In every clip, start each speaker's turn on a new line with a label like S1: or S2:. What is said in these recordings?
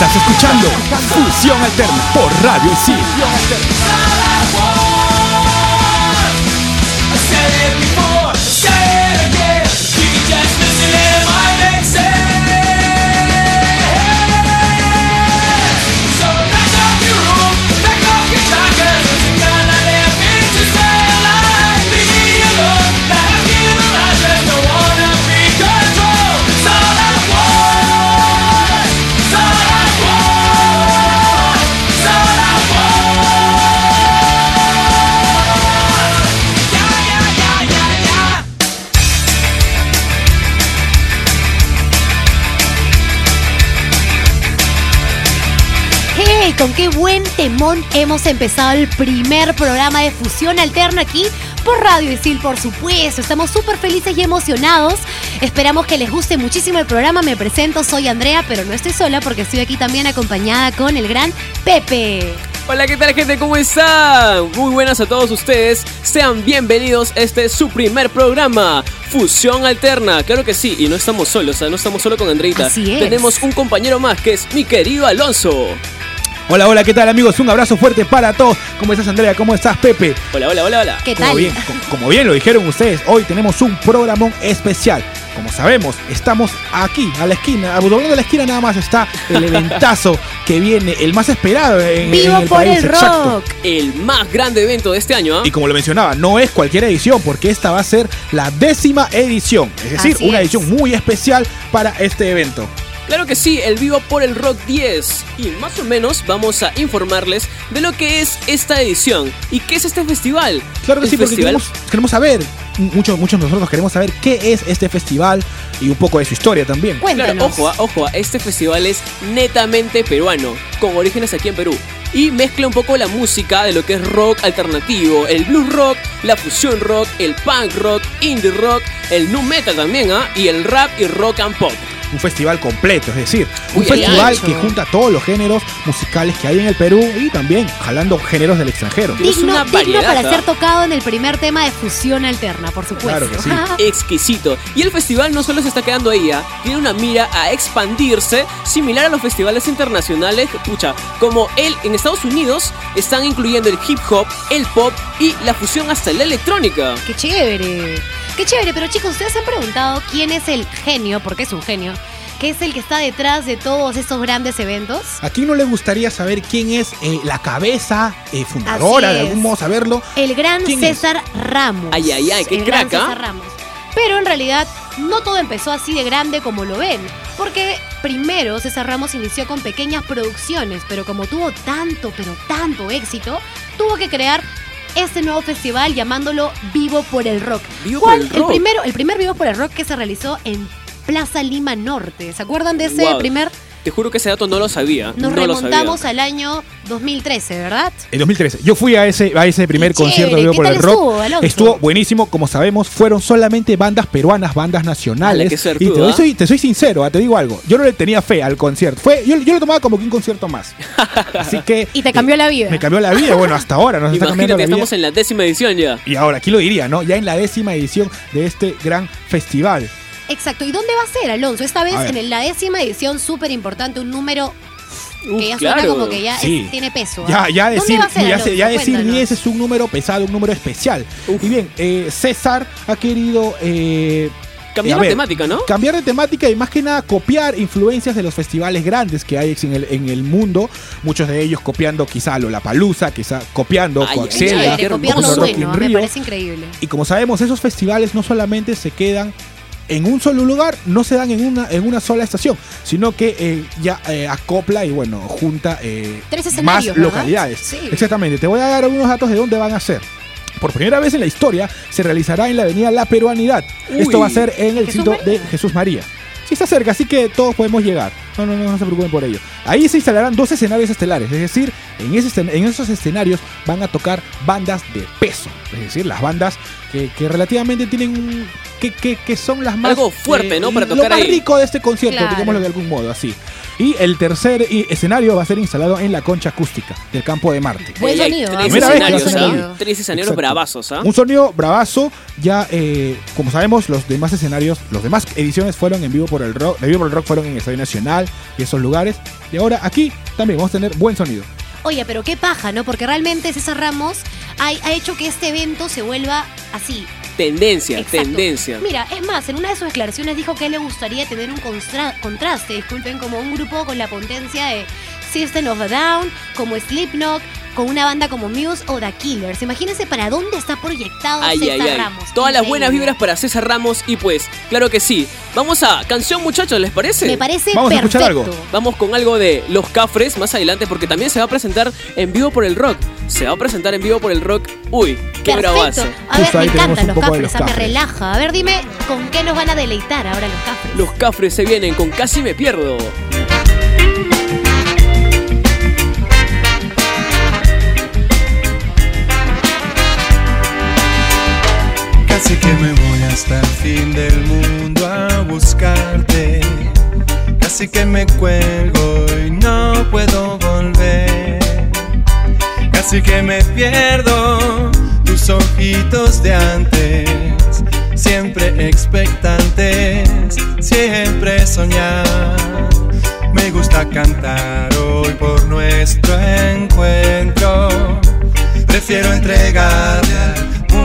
S1: Estás escuchando Fusión Alterna por Radio El
S2: buen temón hemos empezado el primer programa de Fusión Alterna aquí por Radio Isil, por supuesto. Estamos súper felices y emocionados. Esperamos que les guste muchísimo el programa. Me presento, soy Andrea, pero no estoy sola porque estoy aquí también acompañada con el gran Pepe.
S3: Hola, ¿qué tal gente? ¿Cómo están? Muy buenas a todos ustedes. Sean bienvenidos. Este es su primer programa, Fusión Alterna. Claro que sí, y no estamos solos, o sea, no estamos solo con Andreita. Tenemos un compañero más que es mi querido Alonso.
S1: Hola, hola, ¿qué tal amigos? Un abrazo fuerte para todos. ¿Cómo estás Andrea? ¿Cómo estás Pepe?
S3: Hola, hola, hola, hola.
S2: ¿Qué
S1: Como
S2: tal?
S1: bien, co- como bien lo dijeron ustedes, hoy tenemos un programón especial. Como sabemos, estamos aquí, a la esquina, a doblando la esquina nada más está el eventazo que viene, el más esperado en,
S2: ¡Vivo
S1: en el
S2: por
S1: país.
S2: el
S1: exacto.
S2: rock!
S3: El más grande evento de este año, ¿ah?
S1: Y como lo mencionaba, no es cualquier edición, porque esta va a ser la décima edición. Es decir,
S2: Así
S1: una
S2: es.
S1: edición muy especial para este evento.
S3: Claro que sí, el Vivo por el Rock 10. Y más o menos vamos a informarles de lo que es esta edición y qué es este festival.
S1: Claro que
S3: El
S1: sí, porque queremos, queremos saber, muchos, muchos de nosotros queremos saber qué es este festival y un poco de su historia también.
S2: Cuéntanos.
S3: Claro, ojo, ah, ojo, ah, este festival es netamente peruano, con orígenes aquí en Perú. Y mezcla un poco la música de lo que es rock alternativo, el blues rock, la fusión rock, el punk rock, indie rock, el nu metal también, ¿ah? Y el rap y rock and pop.
S1: Un festival completo, es decir, un
S3: Uy,
S1: festival que junta todos los géneros musicales que hay en el Perú y también jalando géneros del extranjero.
S3: Es
S2: Digno,
S3: una
S2: digno
S3: variedad,
S2: para ser tocado en el primer tema de Fusión Alterna, por supuesto.
S1: Claro que sí.
S3: Exquisito. Y el festival no solo se está quedando ahí, ¿ah? tiene una mira a expandirse, similar a los festivales internacionales, pucha, como él en Estados Unidos están incluyendo el hip hop, el pop y la fusión hasta la electrónica.
S2: ¡Qué chévere! ¡Qué chévere! Pero chicos, ¿ustedes se han preguntado quién es el genio, porque es un genio, que es el que está detrás de todos estos grandes eventos?
S1: ¿A quién no le gustaría saber quién es eh, la cabeza eh, fundadora, de algún modo saberlo?
S2: El gran. César Ramos.
S3: Ay, ay, ay, qué
S2: El gran
S3: crack, ¿ah?
S2: César Ramos. Pero en realidad no todo empezó así de grande como lo ven. Porque primero César Ramos inició con pequeñas producciones, pero como tuvo tanto, pero tanto éxito, tuvo que crear este nuevo festival llamándolo Vivo por el Rock.
S3: Vivo por
S2: ¿Cuál?
S3: el Rock.
S2: primero, el primer Vivo por el Rock que se realizó en Plaza Lima Norte. ¿Se acuerdan de ese
S3: Wow.
S2: primer
S3: Te juro que ese dato no lo sabía.
S2: Nos
S3: no lo
S2: remontamos
S3: sabía.
S2: al año 2013, ¿verdad?
S1: En 2013. Yo fui a ese, a ese primer
S2: Qué
S1: concierto
S2: chévere,
S1: de Vivo
S2: ¿qué
S1: por el Rock.
S2: estuvo,
S1: buenísimo. Como sabemos, fueron solamente bandas peruanas, bandas nacionales.
S3: Ala, qué
S1: y te,
S3: ¿ah?
S1: soy, te soy sincero, ah, te digo algo. Yo no le tenía fe al concierto. Fue, yo, yo lo tomaba como que un concierto más. Así que.
S2: Y te cambió la vida.
S1: Me cambió la vida. Bueno, hasta ahora nos está cambiando
S3: Imagínate,
S1: la vida.
S3: estamos en la décima edición ya.
S1: Y ahora, aquí lo diría, ¿no? Ya en la décima edición de este gran festival.
S2: Exacto. ¿Y dónde va a ser, Alonso? Esta vez en la décima edición, súper importante, un número
S3: Uf,
S2: que ya suena
S3: claro.
S2: como que ya es- tiene peso.
S1: Ya,
S2: ¿ah?
S1: ya
S2: ¿Dónde
S1: decir,
S2: va a ser,
S1: ya,
S2: Alonso?
S1: ya decir
S2: Cuéntanos.
S1: 10 es un número pesado, un número especial.
S3: Uf.
S1: Y bien, eh, César ha querido eh,
S3: Cambiar la
S1: ver,
S3: temática, ¿no?
S1: Cambiar de temática y más que nada copiar influencias de los festivales grandes que hay en el, en el mundo. Muchos de ellos copiando quizá Lollapalooza, quizá copiando
S3: Ay,
S1: Coachella,
S3: ay,
S1: in
S2: bueno, ¿ah? me parece increíble.
S1: Y como sabemos, esos festivales no solamente se quedan en un solo lugar, no se dan en una, en una sola estación, sino que eh, ya eh, acopla y bueno, junta eh,
S2: Tres
S1: más localidades.
S2: Sí.
S1: Exactamente, te voy a dar algunos datos de dónde van a ser. Por primera vez en la historia se realizará en la avenida La Peruanidad.
S3: Uy.
S1: Esto va a ser en el sitio de. Jesús María. Sí está cerca, así que todos podemos llegar. No, no, no, no se preocupen por ello. Ahí se instalarán dos escenarios estelares, es decir, en, ese escen- en esos escenarios van a tocar bandas de peso, es decir, las bandas que, que relativamente tienen un- que, que, que son las más
S3: Algo fuerte, ¿no? Para
S1: lo
S3: tocar
S1: más
S3: ahí.
S1: rico de este concierto,
S2: Claro.
S1: digámoslo de algún modo así. Y el tercer escenario va a ser instalado en la concha acústica del campo de Marte.
S2: Buen
S3: Ahí hay
S2: sonido, ¿ah?
S3: Tres
S1: Primera vez que
S3: escenarios, ¿ah? Tres escenarios bravazos, ¿ah?
S1: Un sonido bravazo, ya eh, como sabemos, los demás escenarios, los demás ediciones fueron en vivo por el rock, de vivo por el rock fueron en el Estadio Nacional y esos lugares. Y ahora aquí también vamos a tener buen sonido.
S2: Oye, pero qué paja, ¿no? Porque realmente César Ramos ha, ha hecho que este evento se vuelva así.
S3: Tendencia,
S2: Exacto.
S3: tendencia.
S2: Mira, es más, en una de sus declaraciones dijo que a él le gustaría tener un contraste, disculpen, como un grupo con la potencia de System of a Down, como Slipknot, con una banda como Muse o The Killers. Imagínense para dónde está proyectado
S3: Ay,
S2: César
S3: ay, ay.
S2: Ramos.
S3: Todas las buenas vibras para César Ramos y pues, claro que sí. Vamos a canción, muchachos, ¿les parece?
S2: Me parece
S1: Vamos a escuchar
S2: perfecto.
S1: algo.
S3: Vamos con algo de Los Cafres más adelante porque también se va a presentar en vivo por el rock. Se va a presentar en vivo por el rock. Uy, qué
S2: Perfecto.
S3: bravazo.
S2: A ver, me encantan los cafres,
S1: los
S2: ah, me
S1: Cafres.
S2: relaja. A ver, dime, ¿con qué nos van a deleitar ahora los cafres?
S3: Los Cafres se vienen con Casi me pierdo.
S4: Casi que me voy hasta el fin del mundo a buscarte. Casi que me cuelgo y no puedo volver. Casi que me pierdo tus ojitos de antes. Siempre expectantes, siempre soñar. Me gusta cantar hoy por nuestro encuentro. Prefiero entregarle al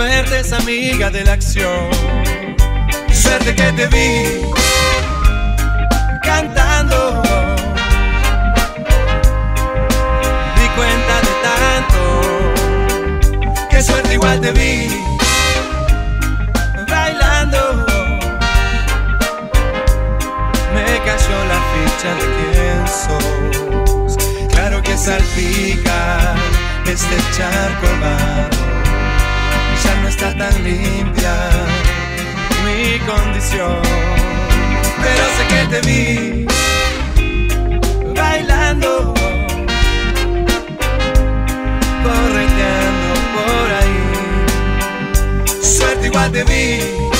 S4: suerte
S5: es
S4: amiga de la acción. Suerte que te vi cantando, di cuenta de tanto, que suerte igual te vi bailando me cayó la ficha de quién sos. Claro que salpica este charco hermano. Está tan limpia mi condición. Pero sé que te vi bailando, correteando por ahí. Suerte igual te vi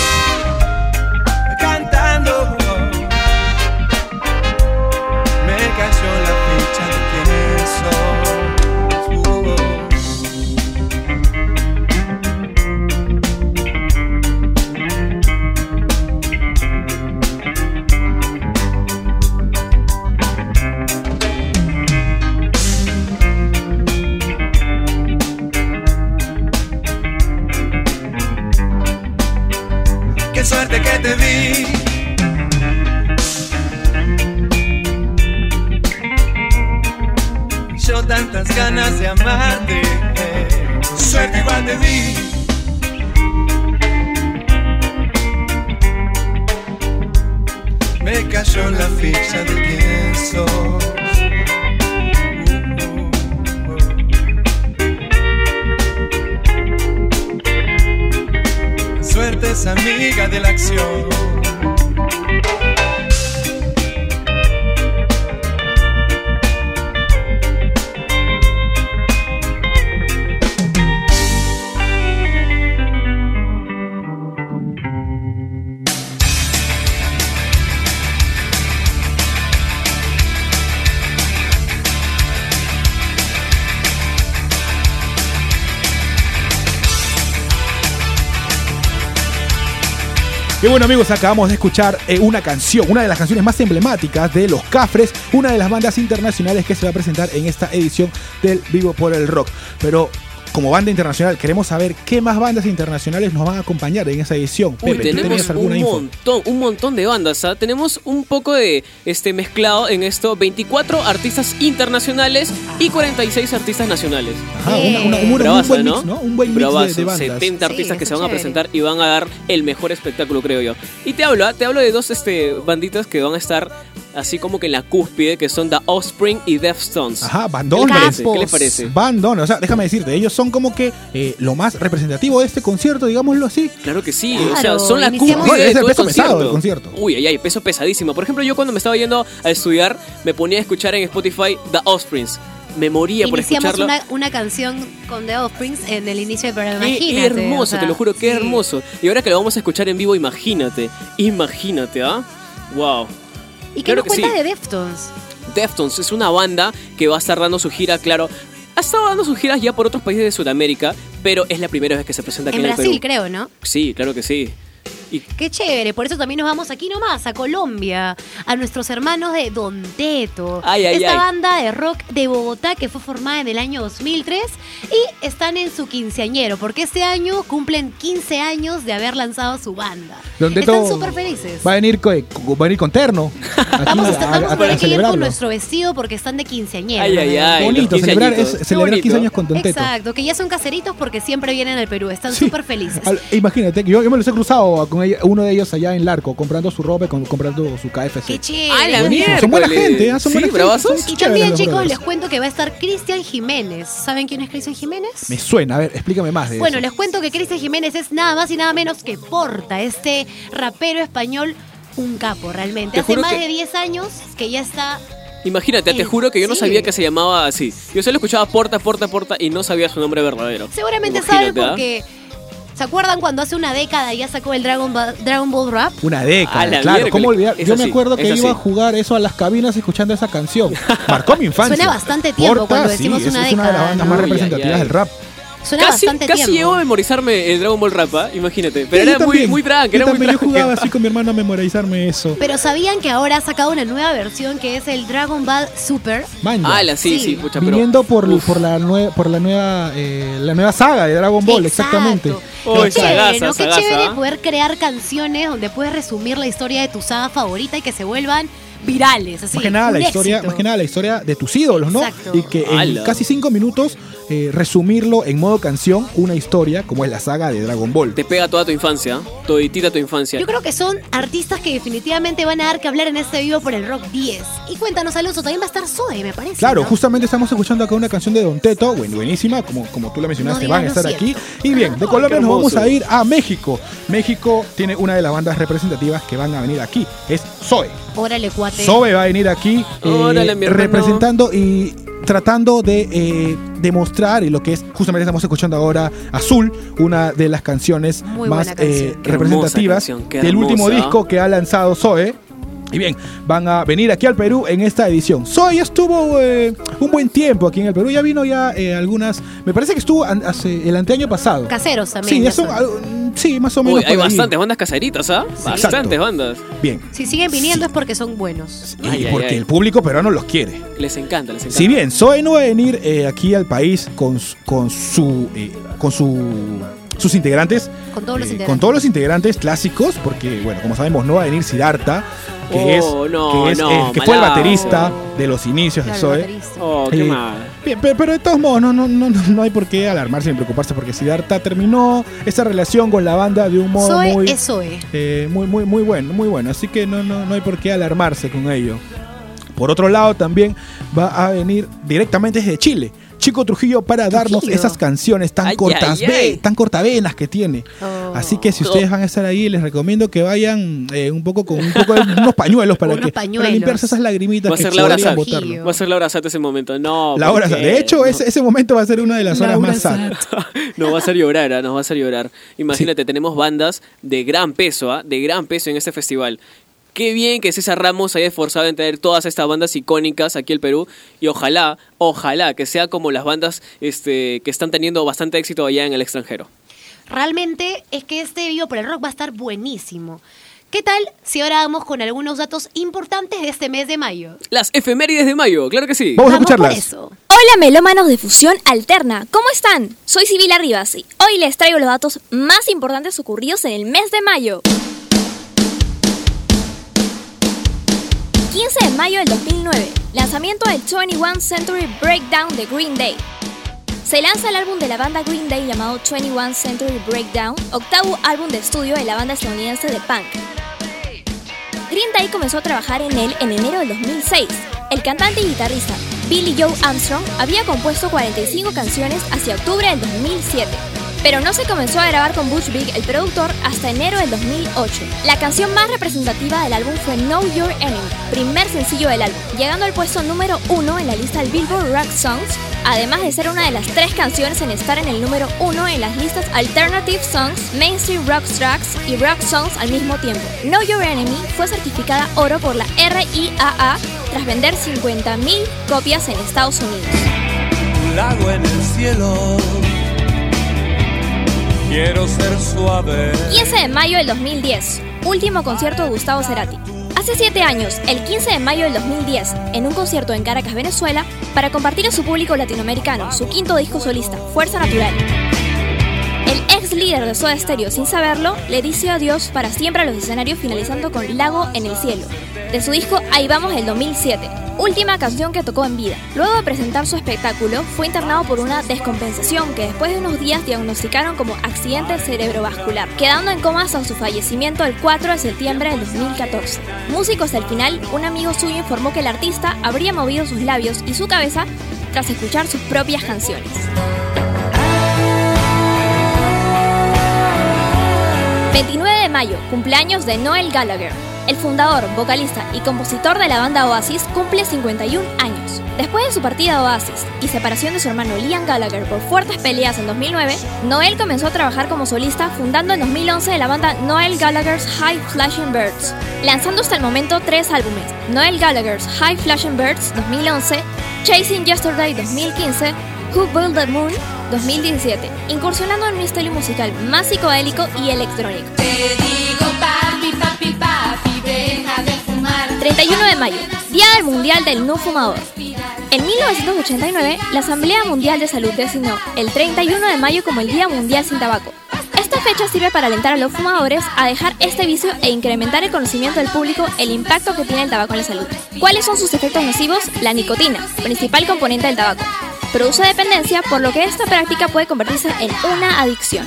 S1: bueno amigos, acabamos de escuchar eh, una canción, una de las canciones más emblemáticas de Los Cafres, una de las bandas internacionales que se va a presentar en esta edición del Vivo por el Rock. Pero como banda internacional, queremos saber qué más bandas internacionales nos van a acompañar en esa edición.
S3: Uy,
S1: Pepe, ¿tú
S3: tenemos un
S1: info?
S3: montón, un montón de bandas. ¿ah? Tenemos un poco de este mezclado en esto: 24 artistas internacionales y 46 artistas nacionales.
S1: Ajá, una- una- un, un
S3: Bravaza,
S1: buen
S3: ¿no?
S1: mix, ¿no? Un buen mix de,
S3: Bravazo,
S1: de bandas.
S3: 70
S2: Sí,
S3: artistas que se van a presentar y van a dar el mejor espectáculo, creo yo. Y te hablo, ¿ah? te hablo de dos este, banditas que van a estar así como que en la cúspide, que son The Offspring y Deftones.
S1: Ajá,
S3: ¿Qué
S1: bandones.
S3: les parece? ¿Qué les parece?
S1: Bandones, o sea, déjame decirte, ellos son como que eh, lo más representativo de este concierto, digámoslo así.
S3: Claro que sí,
S2: Claro,
S3: o sea, son la cúspide
S1: No, es
S3: de
S1: el peso pesado del concierto.
S3: Uy, ay, ay, peso pesadísimo. Por ejemplo, yo cuando me estaba yendo a estudiar, me ponía a escuchar en Spotify The Offsprings. Me moría por
S2: Iniciamos
S3: escucharlo.
S2: una, una canción con The Offsprings en el inicio del programa.
S3: Qué
S2: Imagínate.
S3: hermoso,
S2: o sea,
S3: te lo juro, qué
S2: sí.
S3: hermoso. Y ahora que lo vamos a escuchar en vivo, imagínate, imagínate, ¿ah? Wow.
S2: ¿Y qué
S3: Claro
S2: nos
S3: que sí.
S2: de Deftones?
S3: Deftones es una banda que va a estar dando su gira, claro. Ha estado dando sus giras ya por otros países de Sudamérica, pero es la primera vez que se presenta aquí
S2: En
S3: en, el
S2: Brasil,
S3: Perú.
S2: creo, ¿no?
S3: Sí, claro que sí. Y
S2: Qué chévere, por eso también nos vamos aquí nomás, a Colombia, a nuestros hermanos de Don Teto.
S3: Ay, ay,
S2: esta
S3: ay.
S2: banda de rock de Bogotá que fue formada en el año 2003 y están en su quinceañero, porque este año cumplen 15 años de haber lanzado su banda.
S1: Don Teto
S2: están súper felices.
S1: Va a venir, co- co- va a venir con terno. aquí
S2: Vamos a,
S1: a-
S2: estar-
S1: a-
S2: vamos a
S1: a
S2: tener que ir con nuestro vestido porque están de quinceañero.
S3: Ay, ay, ay.
S1: Bonito,
S3: los 15
S1: celebrar, es, celebrar 15
S3: bonito.
S1: años con Don Teto.
S2: Exacto, que ya son caseritos porque siempre vienen al Perú, están
S1: Sí.
S2: súper felices.
S1: Al- imagínate, que yo, yo me los he cruzado con uno de ellos allá en Larco, comprando su ropa y con- comprando su KFC.
S2: Qué chévere.
S3: ¡Ah, la
S1: Buenísimo,
S3: mierda!
S1: son buena gente, ¿ah? son
S3: Sí,
S1: buena gente,
S3: bravazos.
S1: son
S2: Y también, chicos,
S1: brothers.
S2: les cuento que va a estar Cristian Jiménez. ¿Saben quién es Cristian Jiménez?
S1: Me suena, a ver, explícame más de
S2: Bueno,
S1: eso.
S2: les cuento que Cristian Jiménez es nada más y nada menos que Porta, este rapero español, un capo realmente.
S3: Te
S2: Hace más
S3: que-
S2: de 10 años que ya está.
S3: Imagínate, te
S2: Eh,
S3: juro que yo no
S2: sí.
S3: sabía que se llamaba así. Yo solo escuchaba Porta, Porta, Porta y no sabía su nombre verdadero.
S2: Seguramente
S3: Imagínate,
S2: saben
S3: ¿ah?
S2: porque. ¿Se acuerdan cuando hace una década ya sacó el Dragon Ball, Dragon Ball Rap?
S1: Una década,
S3: A la
S1: claro,
S3: miércoles.
S1: ¿cómo olvidar?
S3: Es
S1: Yo me acuerdo que iba a jugar eso a las cabinas escuchando esa canción. Marcó mi infancia.
S2: Suena bastante tiempo cuando decimos
S1: sí,
S2: una
S1: es una de las
S2: década,
S1: bandas
S2: ¿no?
S1: más
S3: Uy,
S1: representativas
S3: ay, ay.
S1: del rap.
S2: Suena
S3: Casi,
S2: bastante
S3: casi
S2: tiempo.
S3: llegó a memorizarme el Dragon Ball Rap, ¿ah? imagínate. Pero
S1: Sí,
S3: era
S1: yo
S3: muy,
S1: también.
S3: muy
S1: Yo
S3: era muy
S1: también, yo jugaba así con mi hermano a memorizarme eso.
S2: Pero sabían que ahora ha sacado una nueva versión que es el Dragon Ball Super.
S1: Man,
S3: Ah, la sí,
S2: Sí.
S3: sí, pucha, pero.
S1: Viniendo por,
S3: Uf.
S1: por la nueva por la nueva eh, la nueva saga de Dragon Ball,
S2: Exacto.
S1: exactamente.
S3: Oh,
S2: Qué chévere,
S3: sagaza,
S2: ¿no? Qué
S3: sagaza.
S2: chévere poder crear canciones donde puedes resumir la historia de tu saga favorita y que se vuelvan virales. Así,
S1: más que nada la historia,
S2: éxito.
S1: más que nada la historia de tus ídolos, ¿no?
S2: Exacto.
S1: Y que en casi cinco minutos eh, resumirlo en modo canción, una historia como es la saga de Dragon Ball.
S3: Te pega toda tu infancia, toditita tu infancia.
S2: Yo creo que son artistas que definitivamente van a dar que hablar en este vivo por el Rock 10. Y cuéntanos, Alonso, también va a estar Zoe, me parece.
S1: Claro,
S2: ¿no?
S1: justamente estamos escuchando acá una canción de Don Teto, buen- buenísima, como, como tú la mencionaste,
S2: No
S1: van a estar aquí. Y bien, de Colombia
S3: qué
S1: nos vamos a ir a México. México tiene una de las bandas representativas que van a venir aquí, es Zoe.
S2: Órale, cuate.
S1: Zoe va a venir aquí eh,
S3: Órale, mi hermano.
S1: representando y tratando de eh, demostrar y lo que es justamente estamos escuchando ahora Azul, una de las canciones
S2: Muy
S1: más
S2: canción.
S1: eh, representativas
S3: canción,
S1: del último disco que ha lanzado Zoe. Y bien, van a venir aquí al Perú en esta edición. Zoe ya estuvo eh, un buen tiempo aquí en el Perú. Ya vino ya eh, algunas. Me parece que estuvo an- hace el anteaño pasado.
S2: Caseros también.
S1: Sí, ya
S2: ya
S1: son,
S2: son.
S1: al- sí, más o menos.
S3: Uy, hay
S1: por ahí.
S3: bastantes bandas caseritas, ¿ah? Bastantes bandas.
S1: Bien.
S2: Si siguen viniendo es porque son buenos.
S1: Y
S3: Ay,
S1: porque
S3: ay.
S1: el público peruano los quiere.
S3: Les encanta, les encanta.
S1: Si bien Zoe no va a venir eh, aquí al país con, su- con su eh, con su sus integrantes.
S2: Con todos los
S1: eh,
S2: integrantes.
S1: Con todos los integrantes clásicos, porque, bueno, como sabemos, no va a venir Siddhartha, que
S3: Oh,
S1: es,
S3: no,
S1: que, es,
S3: no,
S1: eh, que fue el baterista de los inicios
S2: Claro,
S1: de Zoe.
S3: Oh, qué
S1: Eh,
S3: mal.
S1: Bien, pero, pero de todos modos, no, no, no, no hay por qué alarmarse ni preocuparse, porque Siddhartha terminó esa relación con la banda de un modo
S2: Zoe
S1: muy,
S2: es Zoe.
S1: eh, muy, muy, muy bueno, muy bueno. Así que no, no, no hay por qué alarmarse con ello. Por otro lado, también va a venir directamente desde Chile. Chico Trujillo para darnos
S2: Trujillo.
S1: esas canciones tan
S3: Ay,
S1: cortas,
S3: ay, ay.
S1: tan cortavenas que tiene.
S2: Oh.
S1: Así que si ustedes van a estar ahí, les recomiendo que vayan eh, un poco con un poco de unos pañuelos para,
S2: Unos
S1: que, para limpiarse esas lagrimitas
S3: Va a
S1: que
S3: ser Laura
S1: podrían
S3: Sat.
S1: botarlo.
S3: Va a ser Laura Sato ese momento. No.
S1: La
S3: ¿por
S1: hora, de hecho,
S3: No.
S1: ese, ese momento va a ser una de las horas
S2: Laura
S1: más sad.
S3: Nos va a hacer llorar, ¿ah? nos va a hacer llorar. Imagínate, tenemos bandas de gran peso, ¿ah? de gran peso en este festival. Qué bien que César Ramos haya esforzado en traer todas estas bandas icónicas aquí al Perú y ojalá, ojalá que sea como las bandas este, que están teniendo bastante éxito allá en el extranjero.
S2: Realmente es que este Vivo por el Rock va a estar buenísimo. ¿Qué tal si ahora vamos con algunos datos importantes de este mes de mayo?
S3: Las efemérides de mayo, claro que sí.
S1: Vamos a escucharlas.
S2: eso.
S5: Hola melómanos de Fusión Alterna, ¿cómo están? Soy Sibila Rivas y hoy les traigo los datos más importantes ocurridos en el mes de mayo. 15 de mayo del 2009, lanzamiento del 21 Century Breakdown de Green Day. Se lanza el álbum de la banda Green Day llamado 21 Century Breakdown, octavo álbum de estudio de la banda estadounidense de punk. Green Day comenzó a trabajar en él en enero del 2006. El cantante y guitarrista Billy Joe Armstrong había compuesto 45 canciones hacia octubre del 2007, pero no se comenzó a grabar con Butch Vig, el productor, hasta enero del 2008. La canción más representativa del álbum fue Know Your Enemy, primer sencillo del álbum, llegando al puesto número uno en la lista del Billboard Rock Songs, además de ser una de las tres canciones en estar en el número uno en las listas Alternative Songs, Mainstream Rock Tracks y Rock Songs al mismo tiempo. Know Your Enemy fue certificada oro por la RIAA tras vender 50.000 copias en Estados Unidos.
S4: un lago en el cielo. Quiero ser suave.
S5: 15 de mayo del 2010, último concierto de Gustavo Cerati. Hace 7 años, el 15 de mayo del 2010, en un concierto en Caracas, Venezuela, para compartir a su público latinoamericano su quinto disco solista, Fuerza Natural. El ex líder de Soda Stereo, sin saberlo, le dice adiós para siempre a los escenarios finalizando con Lago en el Cielo, de su disco Ahí Vamos del 2007, última canción que tocó en vida. Luego de presentar su espectáculo, fue internado por una descompensación que después de unos días diagnosticaron como accidente cerebrovascular, quedando en coma hasta su fallecimiento el 4 de septiembre del 2014. Músico hasta el final, un amigo suyo informó que el artista habría movido sus labios y su cabeza tras escuchar sus propias canciones. 29 de mayo, cumpleaños de Noel Gallagher. El fundador, vocalista y compositor de la banda Oasis cumple 51 años. Después de su partida a Oasis y separación de su hermano Liam Gallagher por fuertes peleas en 2009, Noel comenzó a trabajar como solista fundando en 2011 la banda Noel Gallagher's High Flashing Birds, lanzando hasta el momento tres álbumes, Noel Gallagher's High Flashing Birds 2011, Chasing Yesterday 2015, Who Built the Moon 2017, incursionando en un estilo musical más psicodélico y electrónico.
S6: Deja de fumar.
S5: 31 de mayo, Día del Mundial del No Fumador. En 1989, la Asamblea Mundial de Salud designó el 31 de mayo como el Día Mundial sin Tabaco. Esta fecha sirve para alentar a los fumadores a dejar este vicio e incrementar el conocimiento del público el impacto que tiene el tabaco en la salud. ¿Cuáles son sus efectos nocivos? La nicotina, principal componente del tabaco. Produce dependencia, por lo que esta práctica puede convertirse en una adicción.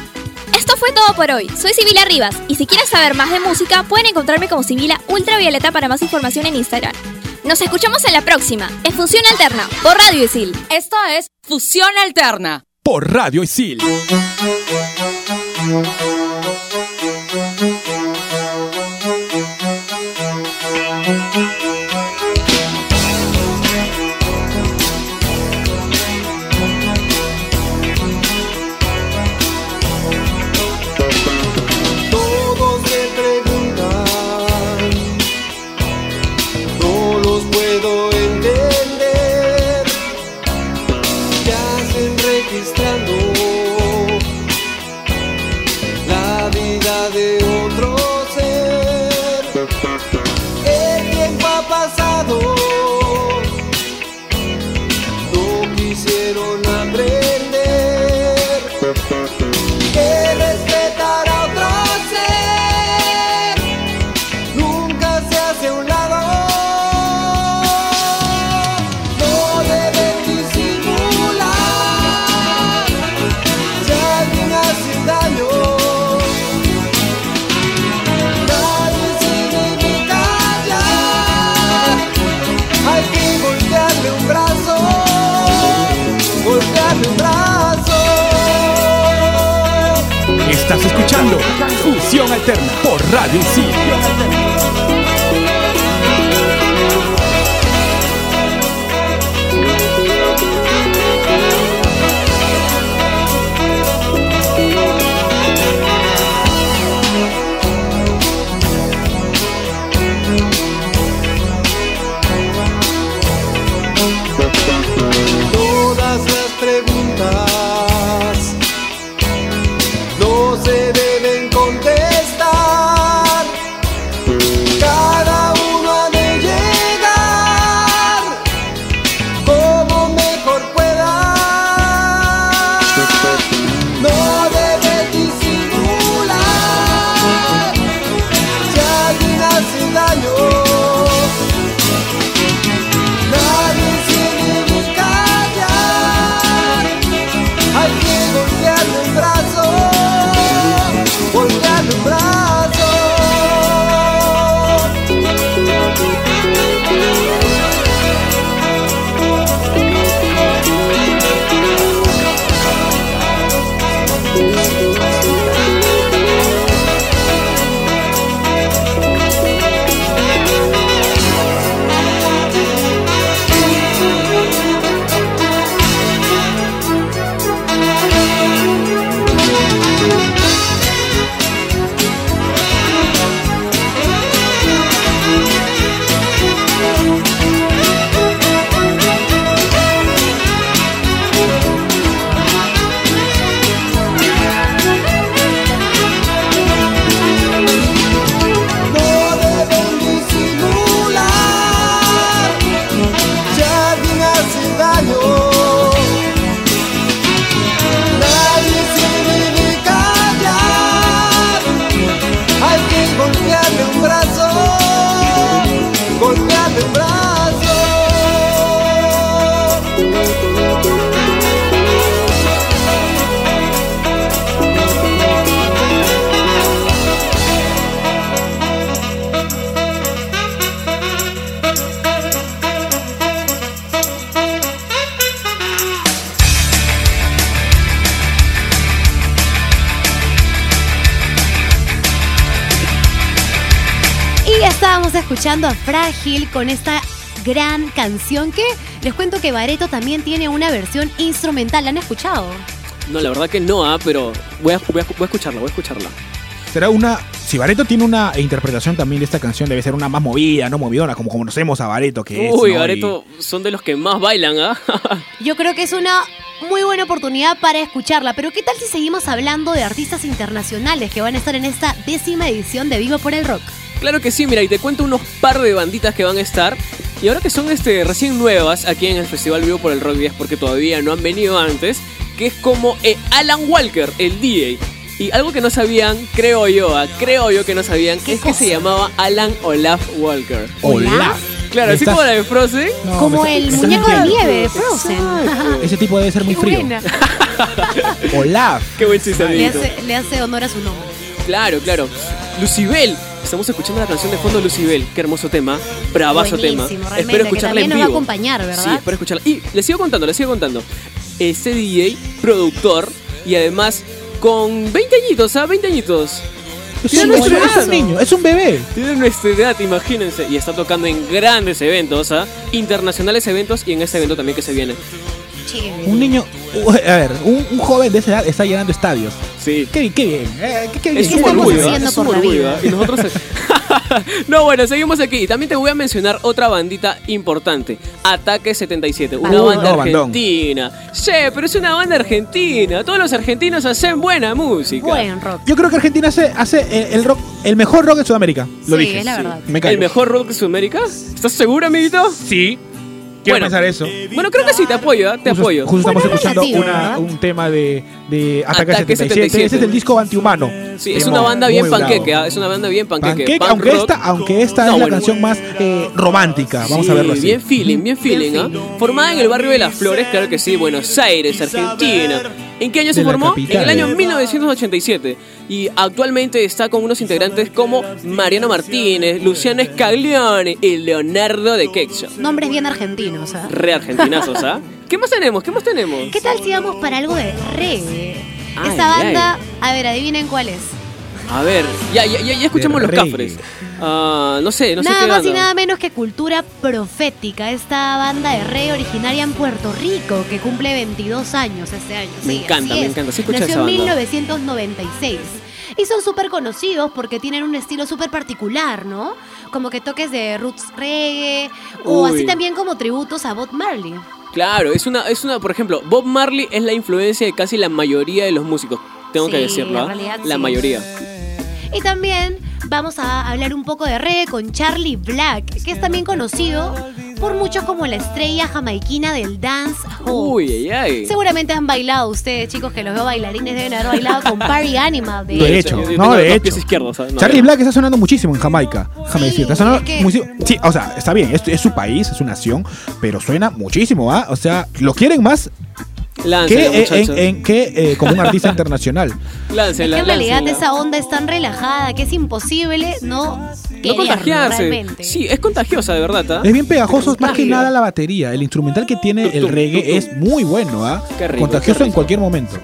S5: Esto fue todo por hoy. Soy Sibila Rivas y si quieres saber más de música pueden encontrarme como Sibila Ultravioleta para más información en Instagram. Nos escuchamos en la próxima, en Función Alterna, por Radio Isil.
S7: Esto es Fusión Alterna.
S1: Por Radio Isil. Estás escuchando Fusión Alterna por Radio Isil.
S2: Escuchando a Frágil con esta gran canción que les cuento que Bareto también tiene una versión instrumental. ¿La han escuchado?
S3: No, la verdad que no, ah, pero voy a, voy, a, voy a escucharla, voy a escucharla.
S1: Será una. Si Bareto tiene una interpretación también de esta canción, debe ser una más movida, no movidona, como conocemos a Bareto, que es.
S3: Uy,
S1: ¿no? Y-
S3: Gareto, son de los que más bailan, ¿ah?
S2: Yo creo que es una muy buena oportunidad para escucharla. Pero ¿qué tal si seguimos hablando de artistas internacionales que van a estar en esta décima edición de Vivo por el Rock?
S3: Claro que sí, mira, y te cuento unos par de banditas que van a estar. Y ahora que son este, recién nuevas aquí en el Festival Vivo por el Rock 10, porque todavía no han venido antes, que es como eh, Alan Walker, el DJ. Y algo que no sabían, creo yo, ah, creo yo que no sabían,
S2: ¿Qué
S3: es que se llamaba Alan Olaf Walker.
S1: Olaf.
S3: Claro, así
S1: estás-
S3: como la de Frozen.
S1: No,
S2: Como el muñeco de nieve de Frozen.
S1: Ese tipo debe ser muy
S2: Qué
S1: frío.
S2: buena.
S1: Olaf.
S3: Qué buen chiste,
S2: Le hace, le hace honor a su nombre.
S3: Claro, claro. Lucibel. Estamos escuchando la canción de fondo de Lucibel. Qué hermoso tema. Bravazo tema.
S2: Buenísimo, realmente,
S3: Espero
S2: que
S3: escucharla
S2: también
S3: en
S2: nos va a
S3: vivo.
S2: acompañar, ¿verdad?
S3: Sí, espero escucharla. Y les sigo contando, les sigo contando. Ese DJ, productor y además con 20 añitos, ¿ah? 20 añitos.
S1: Es
S3: Tiene
S1: un,
S3: nuestra
S1: es un
S3: edad.
S1: niño, es un bebé.
S3: Tiene nuestra edad, imagínense. Y está tocando en grandes eventos, ¿ah? Internacionales eventos y en este evento también que se viene.
S2: Chévere.
S1: Un niño. A ver, un, un joven de esa edad está llenando estadios.
S3: Sí.
S1: Qué, qué bien. eh, qué, qué bien.
S3: Es
S2: ¿Qué
S3: un
S2: estamos
S3: orgullo,
S2: haciendo
S3: es un
S2: por la
S3: orgullo.
S2: vida?
S3: ¿ah? Y nosotros... no, bueno, seguimos aquí. También te voy a mencionar otra bandita importante. Ataque 77. Una
S2: Uh,
S3: banda
S1: no, bandón.
S3: argentina. Sí, pero es una banda argentina. Todos los argentinos hacen buena música.
S2: Buen rock.
S1: Yo creo que Argentina hace, hace el, el rock, el mejor rock en Sudamérica. Lo
S2: Sí,
S1: dije.
S2: es la verdad.
S1: Me.
S3: ¿El mejor rock de Sudamérica? ¿Estás seguro, amiguito?
S1: Sí. Quiero
S3: Bueno.
S1: pensar eso.
S3: Bueno, creo que sí, te apoyo, ¿ah? te
S1: Justo,
S3: apoyo.
S1: justo estamos
S2: Bueno,
S1: escuchando
S2: relativo,
S1: una- un tema de, de Ataque,
S3: Ataque
S1: 77.
S3: 77.
S1: Ese es el disco antihumano.
S3: Sí, es una banda bien panqueque, ¿ah? es una banda bien panqueque.
S1: Panqueque, aunque,
S3: rock.
S1: esta, aunque esta
S3: No,
S1: es la
S3: bueno.
S1: canción más eh, romántica, vamos
S3: Sí,
S1: a verlo así.
S3: Bien feeling, bien feeling, ¿ah? Formada en el barrio de Las Flores, claro que sí, Buenos Aires, Argentina. ¿En qué año se
S1: De la
S3: formó? En
S1: capital.
S3: el año 1987. Y actualmente está con unos integrantes como Mariano Martínez, Luciano Scaglione y Leonardo de Quexo.
S2: Nombres bien argentinos, ¿ah?
S3: Re argentinazos, ¿ah? ¿Qué más tenemos? ¿Qué más tenemos?
S2: ¿Qué tal si vamos para algo de reggae?
S3: Ay,
S2: Esta
S3: ay.
S2: banda, a ver, adivinen cuál es.
S3: A ver, ya, ya, ya, ya escuchamos los cafres. Ah, no sé, no sé
S2: nada más y nada menos que Cultura Profética, esta banda de reggae originaria en Puerto Rico que cumple 22 años este año.
S3: Me
S2: Sí,
S3: encanta, me
S2: es.
S3: encanta. Sí escuché
S2: Nació
S3: esa
S2: en
S3: banda.
S2: 1996. Y son súper conocidos porque tienen un estilo súper particular, ¿no? Como que toques de roots reggae o
S3: Uy.
S2: así también como tributos a Bob Marley.
S3: Claro, es una, es una, por ejemplo, Bob Marley es la influencia de casi la mayoría de los músicos. Tengo que decirlo, ¿ah?
S2: realidad
S3: La
S2: sí.
S3: mayoría.
S2: Y también vamos a hablar un poco de reggae con Charlie Black, que es también conocido por muchos como la estrella jamaiquina del dance hall.
S3: Uy, ay, ay.
S2: Seguramente han bailado ustedes, chicos, que los veo bailarines, deben haber bailado con Party Animal. De
S1: De
S2: hecho.
S1: no, de hecho. Charlie. Black está sonando muchísimo en Jamaica. Déjame decir, está sonando
S2: es que-
S1: muchísimo. Sí, o sea, está bien, es, es su país, es su nación, pero suena muchísimo, ¿ah? O sea, lo quieren más
S3: Láncela,
S1: que, eh,
S3: muchachos.
S1: en, en- que eh, como un artista internacional.
S3: Láncela,
S2: que en realidad
S3: láncela.
S2: esa onda es tan relajada que es imposible no,
S3: No contagiarse.
S2: realmente.
S3: Sí, es contagiosa, de verdad, ¿ah?
S1: Es bien pegajoso, más que nada la batería. El instrumental que tiene el
S3: Tum, tum,
S1: reggae
S3: tum.
S1: es muy bueno, ¿ah?
S3: Qué rico,
S1: Contagioso
S3: qué
S1: en cualquier momento.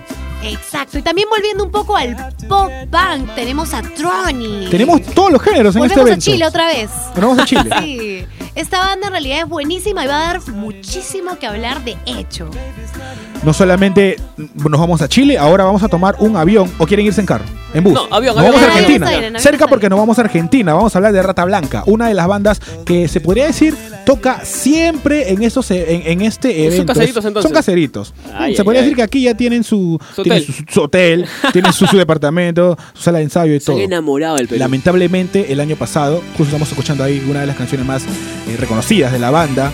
S2: Exacto. Y también volviendo un poco al pop punk, tenemos a Trony.
S1: Tenemos todos los géneros en este
S2: Volvemos a
S1: evento.
S2: Chile otra vez.
S1: Volvemos a Chile.
S2: Sí. Esta banda en realidad es buenísima y va a dar muchísimo que hablar de hecho.
S1: No solamente nos vamos a Chile, ahora vamos a tomar un avión. ¿O quieren irse en carro? En bus.
S3: No, avión,
S1: Nos
S3: avión.
S1: vamos a Argentina. Cerca porque nos vamos a Argentina. Vamos a hablar de Rata Blanca, una de las bandas que se podría decir toca siempre en esos e- en, en este
S3: Son
S1: evento.
S3: caseritos, entonces.
S1: Son caseritos.
S3: Ay,
S1: se
S3: ay,
S1: podría
S3: ay.
S1: decir que aquí ya tienen su,
S3: Su
S1: tienen
S3: hotel.
S1: su, su hotel, tienen su, su departamento, su sala de ensayo y
S3: Se han
S1: todo.
S3: enamorado del Perú.
S1: Lamentablemente, el año pasado, justo estamos escuchando ahí una de las canciones más eh, reconocidas de la banda.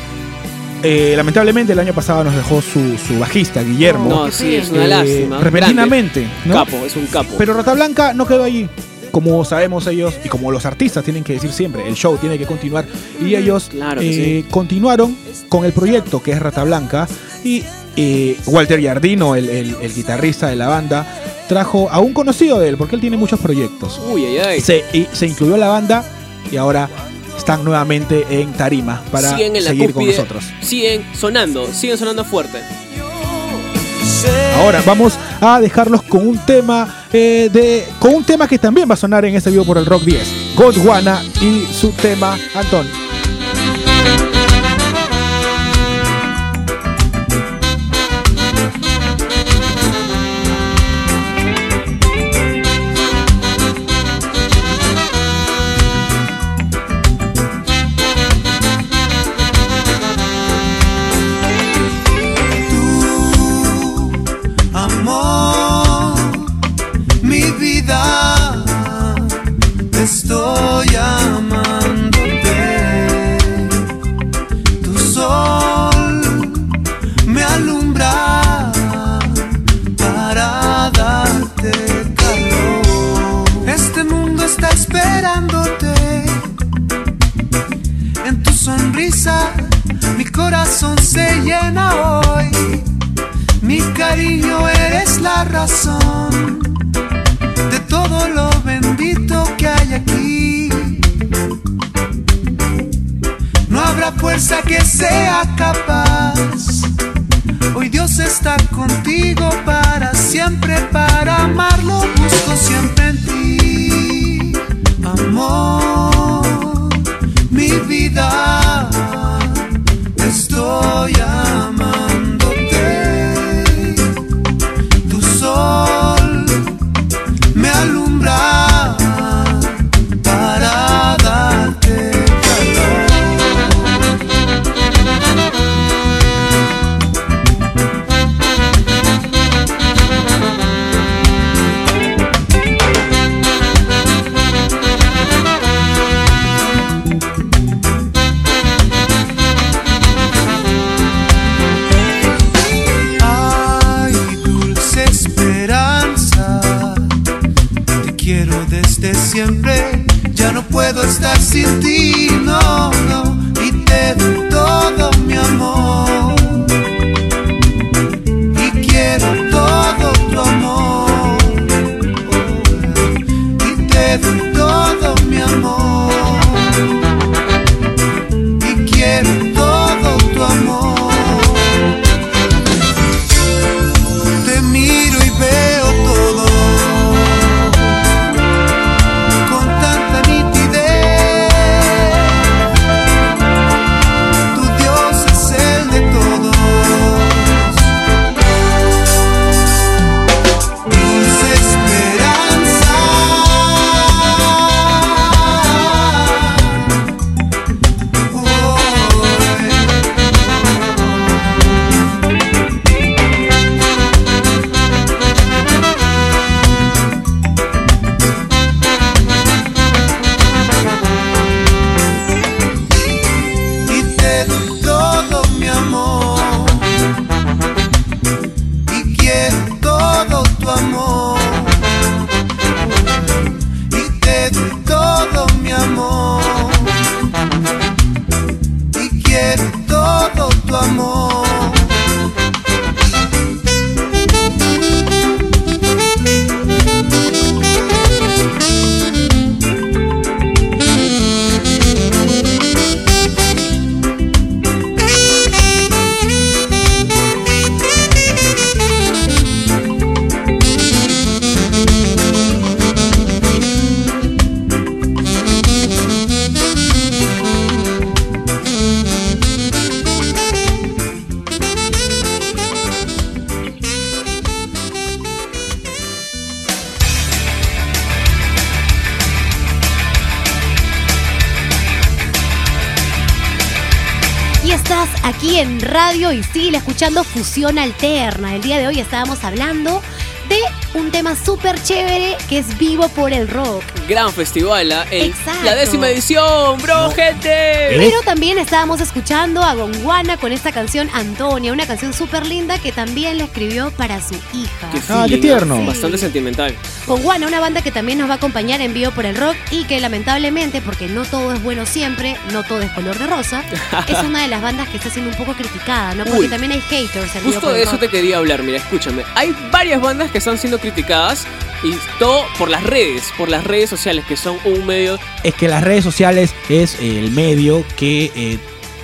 S1: Eh, lamentablemente, el año pasado nos dejó su, su bajista, Guillermo.
S3: No, sí, es una
S1: eh,
S3: lástima.
S1: Repentinamente. ¿no?
S3: Capo, es un capo.
S1: Pero Rata Blanca no quedó allí. Como sabemos ellos, y como los artistas tienen que decir siempre, el show tiene que continuar. Y ellos
S3: Claro
S1: eh,
S3: sí.
S1: continuaron con el proyecto que es Rata Blanca. Y eh, Walter Yardino, el, el- el guitarrista de la banda, trajo a un conocido de él, porque él tiene muchos proyectos.
S3: Uy, ay, ay.
S1: Se, y se incluyó a la banda y ahora están nuevamente en tarima para
S3: siguen en la
S1: seguir con nosotros.
S3: Siguen sonando, siguen sonando fuerte.
S1: Ahora vamos a dejarlos con un tema eh, de con un tema que también va a sonar en este vivo por el Rock 10. Godwana y su tema Antón.
S8: Puedo estar sin ti,
S2: en Radio y sigue escuchando Fusión Alterna. El día de hoy estábamos hablando de un tema súper chévere que es Vivo por el Rock.
S3: Gran festival, ¿ah? El-
S2: Exacto.
S3: la décima edición, bro, gente.
S2: Pero también estábamos escuchando a Gonguana con esta canción Antonia, una canción súper linda que también le escribió para su hija.
S3: Qué
S1: Ah, qué tierno.
S3: Bastante sentimental.
S2: Gonguana, una banda que también nos va a acompañar en vivo por el rock y que lamentablemente, porque no todo es bueno siempre, no todo es color de rosa, es una de las bandas que está siendo un poco criticada, ¿no? Porque
S3: Uy.
S2: también hay haters en vivo
S3: Justo
S2: por
S3: de
S2: el
S3: eso
S2: rock.
S3: te quería hablar, mira, escúchame. Hay varias bandas que están siendo criticadas y todo por las redes, por las redes sociales, que son un medio
S1: Es que las redes sociales es el medio que eh,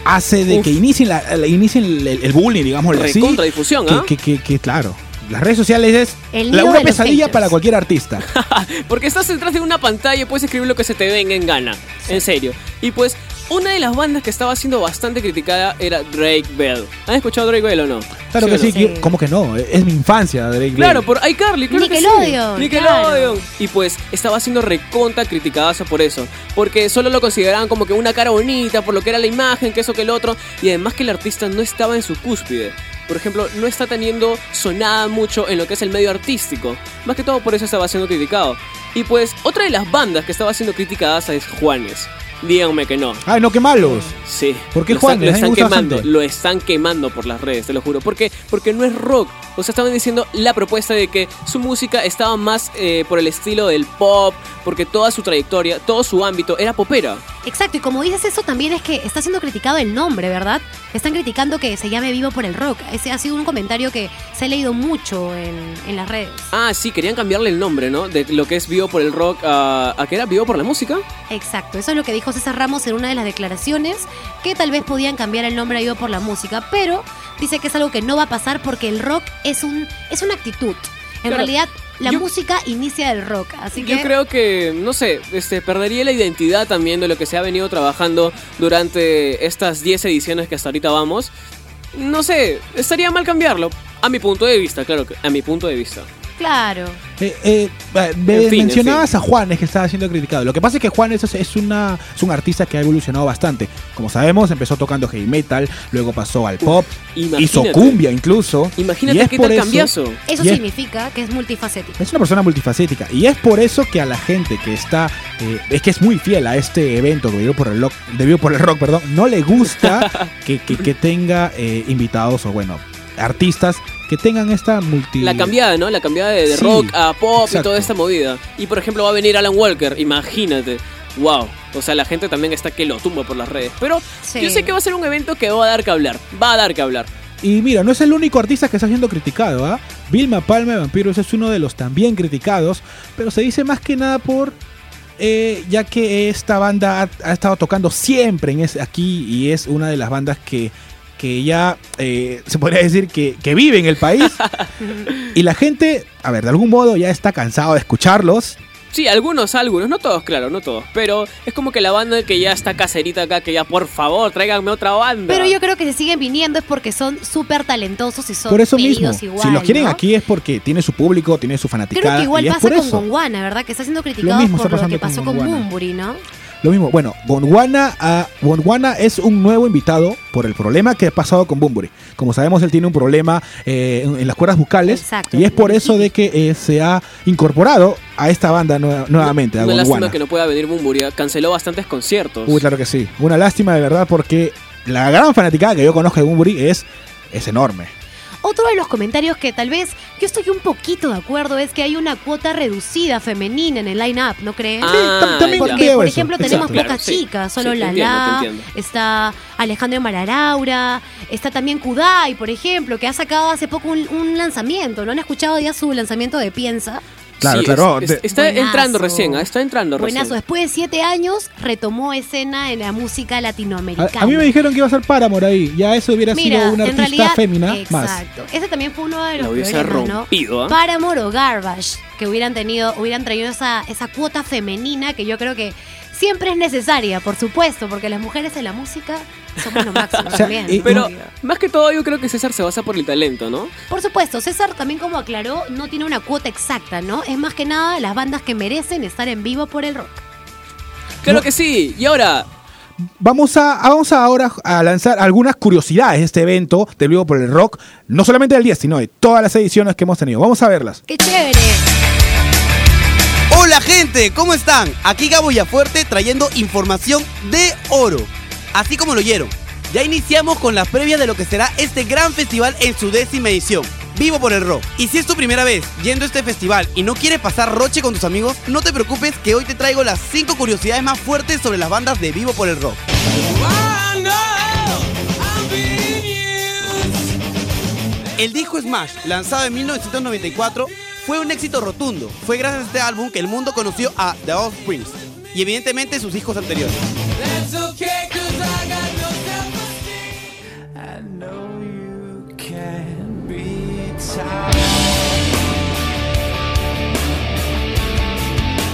S1: hace de
S3: Uf.
S1: que inicien, la, la- inicien el, el bullying, digamos así.
S3: recontra difusión,
S1: Que,
S3: ¿ah?
S1: que, que- que, claro, las redes sociales es
S2: El
S1: la, una pesadilla
S2: haters.
S1: para cualquier artista.
S3: Porque estás detrás de una pantalla y puedes escribir lo que se te venga en gana. En serio. Y pues, una de las bandas que estaba siendo bastante criticada era Drake Bell. ¿Han escuchado Drake Bell o no?
S1: Claro
S3: ¿Sí
S1: que
S3: no?
S2: Sí.
S1: que- ¿cómo que no? Es mi infancia, Drake
S3: Claro,
S1: Bell.
S3: por iCarly, claro que sí.
S2: Nickelodeon,
S3: Nickelodeon.
S2: claro.
S3: Y pues estaba siendo recontra criticada por eso. Porque solo lo consideraban como que una cara bonita, por lo que era la imagen, que eso que el otro. Y además que el artista no estaba en su cúspide. Por ejemplo, no está teniendo sonada mucho en lo que es el medio artístico. Más que todo por eso estaba siendo criticado. Y pues, otra de las bandas que estaba siendo criticadas es Juanes. Díganme que no.
S1: Ay, no, qué malos.
S3: Sí.
S1: ¿Por qué
S3: lo están,
S1: Juanes?
S3: lo están quemando,
S1: bastante.
S3: lo están quemando por las redes, te lo juro. ¿Por qué? Porque no es rock. O sea, estaban diciendo la propuesta de que su música estaba más eh, por el estilo del pop, porque toda su trayectoria, todo su ámbito era popera.
S2: Exacto, y como dices eso también es que está siendo criticado el nombre, ¿verdad? Están criticando que se llame Vivo por el Rock. Ese ha sido un comentario que se ha leído mucho en, en las redes.
S3: Ah, sí, querían cambiarle el nombre, ¿no? De lo que es Vivo por el Rock a, a que era Vivo por la música.
S2: Exacto, eso es lo que dijo César Ramos en una de las declaraciones, que tal vez podían cambiar el nombre a Vivo por la música, pero dice que es algo que no va a pasar porque el rock es un es una actitud. En
S3: Claro,
S2: realidad, la
S3: yo-
S2: música inicia del rock, así que
S3: Yo creo que, no sé, este, perdería la identidad también de lo que se ha venido trabajando durante estas 10 ediciones que hasta ahorita vamos. No sé, estaría mal cambiarlo. A mi punto de vista, claro, que a mi punto de vista.
S2: Claro.
S1: Eh, eh, eh, me-
S3: En fin, en
S1: mencionabas a Juanes que estaba siendo criticado. Lo que pasa es que Juanes es, es una, es un artista que ha evolucionado bastante. Como sabemos, empezó tocando heavy metal, luego pasó al pop, hizo
S3: Imagínate.
S1: cumbia incluso. y
S3: Imagínate
S1: es
S3: qué
S1: por
S3: tal
S1: eso-
S3: cambiazo.
S2: Eso
S1: Y es-
S2: significa que es multifacético.
S1: Es una persona multifacética y es por eso que a la gente que está, eh, es que es muy fiel a este evento que vivió por el rock, debió por el rock, perdón, no le gusta que, que- que tenga eh, invitados o bueno, artistas que tengan esta multi...
S3: La cambiada, ¿no? La cambiada de, de
S1: Sí,
S3: rock a pop y toda esta movida. Y por ejemplo va a venir Alan Walker, imagínate. Wow. O sea, la gente también está que lo tumba por las redes. Pero
S2: Sí.
S3: yo sé que va a ser un evento que va a dar que hablar. Va a dar que hablar.
S1: Y mira, no es el único artista que está siendo criticado, ¿ah? Vilma Palma de Vampiros es uno de los también criticados, pero se dice más que nada por... eh, ya que esta banda ha, ha estado tocando siempre en ese, aquí y es una de las bandas que, que ya eh, se podría decir que, que vive en el país. y la gente, a ver, de algún modo ya está cansado de escucharlos.
S3: Sí, algunos, algunos, no todos, claro, no todos. Pero es como que la banda que ya está caserita acá, que ya por favor, tráiganme otra banda.
S2: Pero yo creo que si siguen viniendo es porque son súper talentosos y son
S1: por eso mismo,
S2: igual,
S1: si los quieren
S2: ¿no?
S1: aquí es porque tiene su público, tiene su fanaticada.
S2: Creo que igual
S1: y es
S2: pasa
S1: por
S2: con. Gonguana, ¿verdad? Que está siendo criticado
S1: mismo está
S2: por lo que
S1: con
S2: pasó con. Bumburi, ¿no?
S1: Lo mismo, bueno, Gondwana, ah, Gondwana es un nuevo invitado por el problema que ha pasado con Bumburi. Como sabemos, él tiene un problema eh, en, en las cuerdas vocales
S2: Exacto.
S1: y es por eso de que eh, se ha incorporado a esta banda nue- nuevamente, a
S3: Una lástima que no pueda venir Bumburia. Canceló bastantes conciertos.
S1: Uy, claro que sí. Una lástima de verdad porque la gran fanaticada que yo conozco de Bumburi es, es enorme.
S2: Otro de los comentarios que tal vez yo estoy un poquito de acuerdo es que hay una cuota reducida femenina en el line-up, ¿no creen?
S3: Ah, ya.
S2: Porque,
S1: veo
S2: por
S1: eso,
S2: ejemplo,
S1: exacto.
S2: tenemos
S3: Claro,
S2: pocas
S3: sí.
S2: chicas, solo
S3: Sí, te
S2: la
S3: entiendo,
S2: La,
S3: te entiendo.
S2: está Alejandro Mararaura, está también Kudai, por ejemplo, que ha sacado hace poco un, un lanzamiento, ¿no han escuchado ya su lanzamiento de Piensa?
S1: Claro,
S3: Sí,
S1: claro.
S3: es-
S1: de-
S3: es- está
S2: Buenazo.
S3: entrando recién, ah, está entrando
S2: Buenazo,
S3: recién.
S2: después de siete años retomó escena en la música latinoamericana.
S1: a mí me dijeron que iba a ser Paramore ahí. Ya eso hubiera
S2: Mira,
S1: sido una artista
S2: realidad,
S1: fémina más.
S2: exacto. Ese también fue uno de los problemas, ¿no?
S3: rompido, ¿ah?
S2: Paramore o Garbage, que hubieran tenido, hubieran traído esa, esa cuota femenina que yo creo que siempre es necesaria, por supuesto, porque las mujeres en la música somos lo máximo
S1: O sea,
S2: también.
S1: y-
S3: Pero
S2: obvio.
S3: más que todo yo creo que César se basa por el talento, ¿no?
S2: Por supuesto, César también como aclaró, no tiene una cuota exacta, ¿no? Es más que nada las bandas que merecen estar en vivo por el rock.
S3: Claro
S1: No.
S3: que sí. Y ahora,
S1: vamos a vamos a ahora a lanzar algunas curiosidades de este evento de Vivo por el Rock, no solamente del día, sino de todas las ediciones que hemos tenido. Vamos a verlas.
S2: ¡Qué chévere!
S9: Hola gente, ¿cómo están? Aquí Gabo Fuerte trayendo información de oro. Así como lo oyeron, ya iniciamos con las previas de lo que será este gran festival en su décima edición. Vivo por el rock. Y si es tu primera vez yendo a este festival y no quieres pasar roche con tus amigos, no te preocupes que hoy te traigo las 5 curiosidades más fuertes sobre las bandas de Vivo por el rock. El disco Smash, lanzado en 1994, fue un éxito rotundo. Fue gracias a este álbum que el mundo conoció a The Offspring y evidentemente sus hijos anteriores.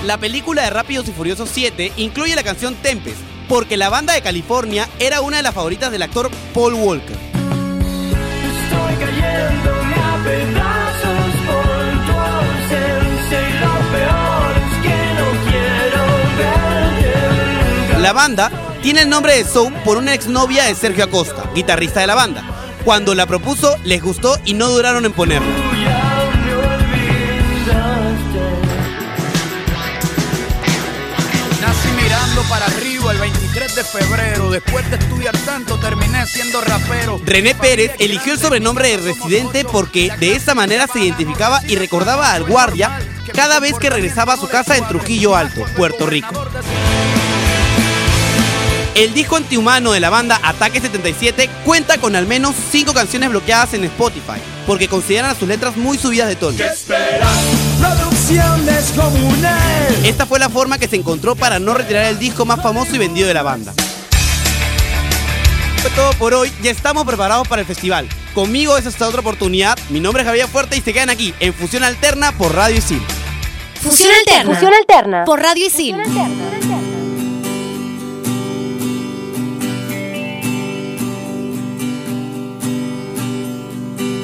S9: La película de Rápidos y Furiosos 7 incluye la canción Tempest, porque la banda de California era una de las favoritas del actor Paul Walker. La banda tiene el nombre de Soul por una exnovia de Sergio Acosta, guitarrista de la banda. Cuando la propuso, les gustó y no duraron en ponerla.
S10: Nací mirando para arriba el 23 de febrero. Después de estudiar tanto, terminé siendo rapero.
S9: René Pérez eligió el sobrenombre de Residente porque de esa manera se identificaba y recordaba al guardia cada vez que regresaba a su casa en Trujillo Alto, Puerto Rico. El disco antihumano de la banda Ataque 77 cuenta con al menos 5 canciones bloqueadas en Spotify, porque consideran a sus letras muy subidas de tono. Esta fue la forma que se encontró para no retirar el disco más famoso y vendido de la banda. Fue todo por hoy, ya estamos preparados para el festival. Conmigo es esta otra oportunidad, mi nombre es Javier Fuerte y se quedan aquí en Fusión Alterna por Radio Isil.
S2: Fusión Alterna.
S11: Fusión alterna.
S2: Por Radio Isil.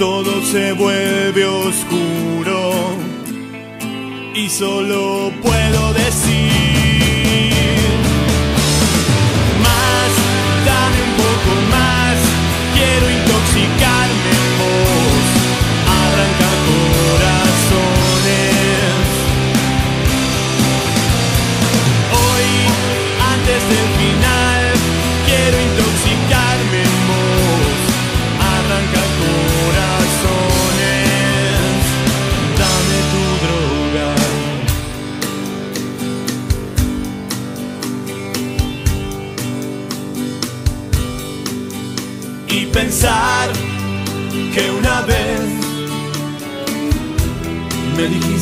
S8: todo se vuelve oscuro. Y solo puedo decir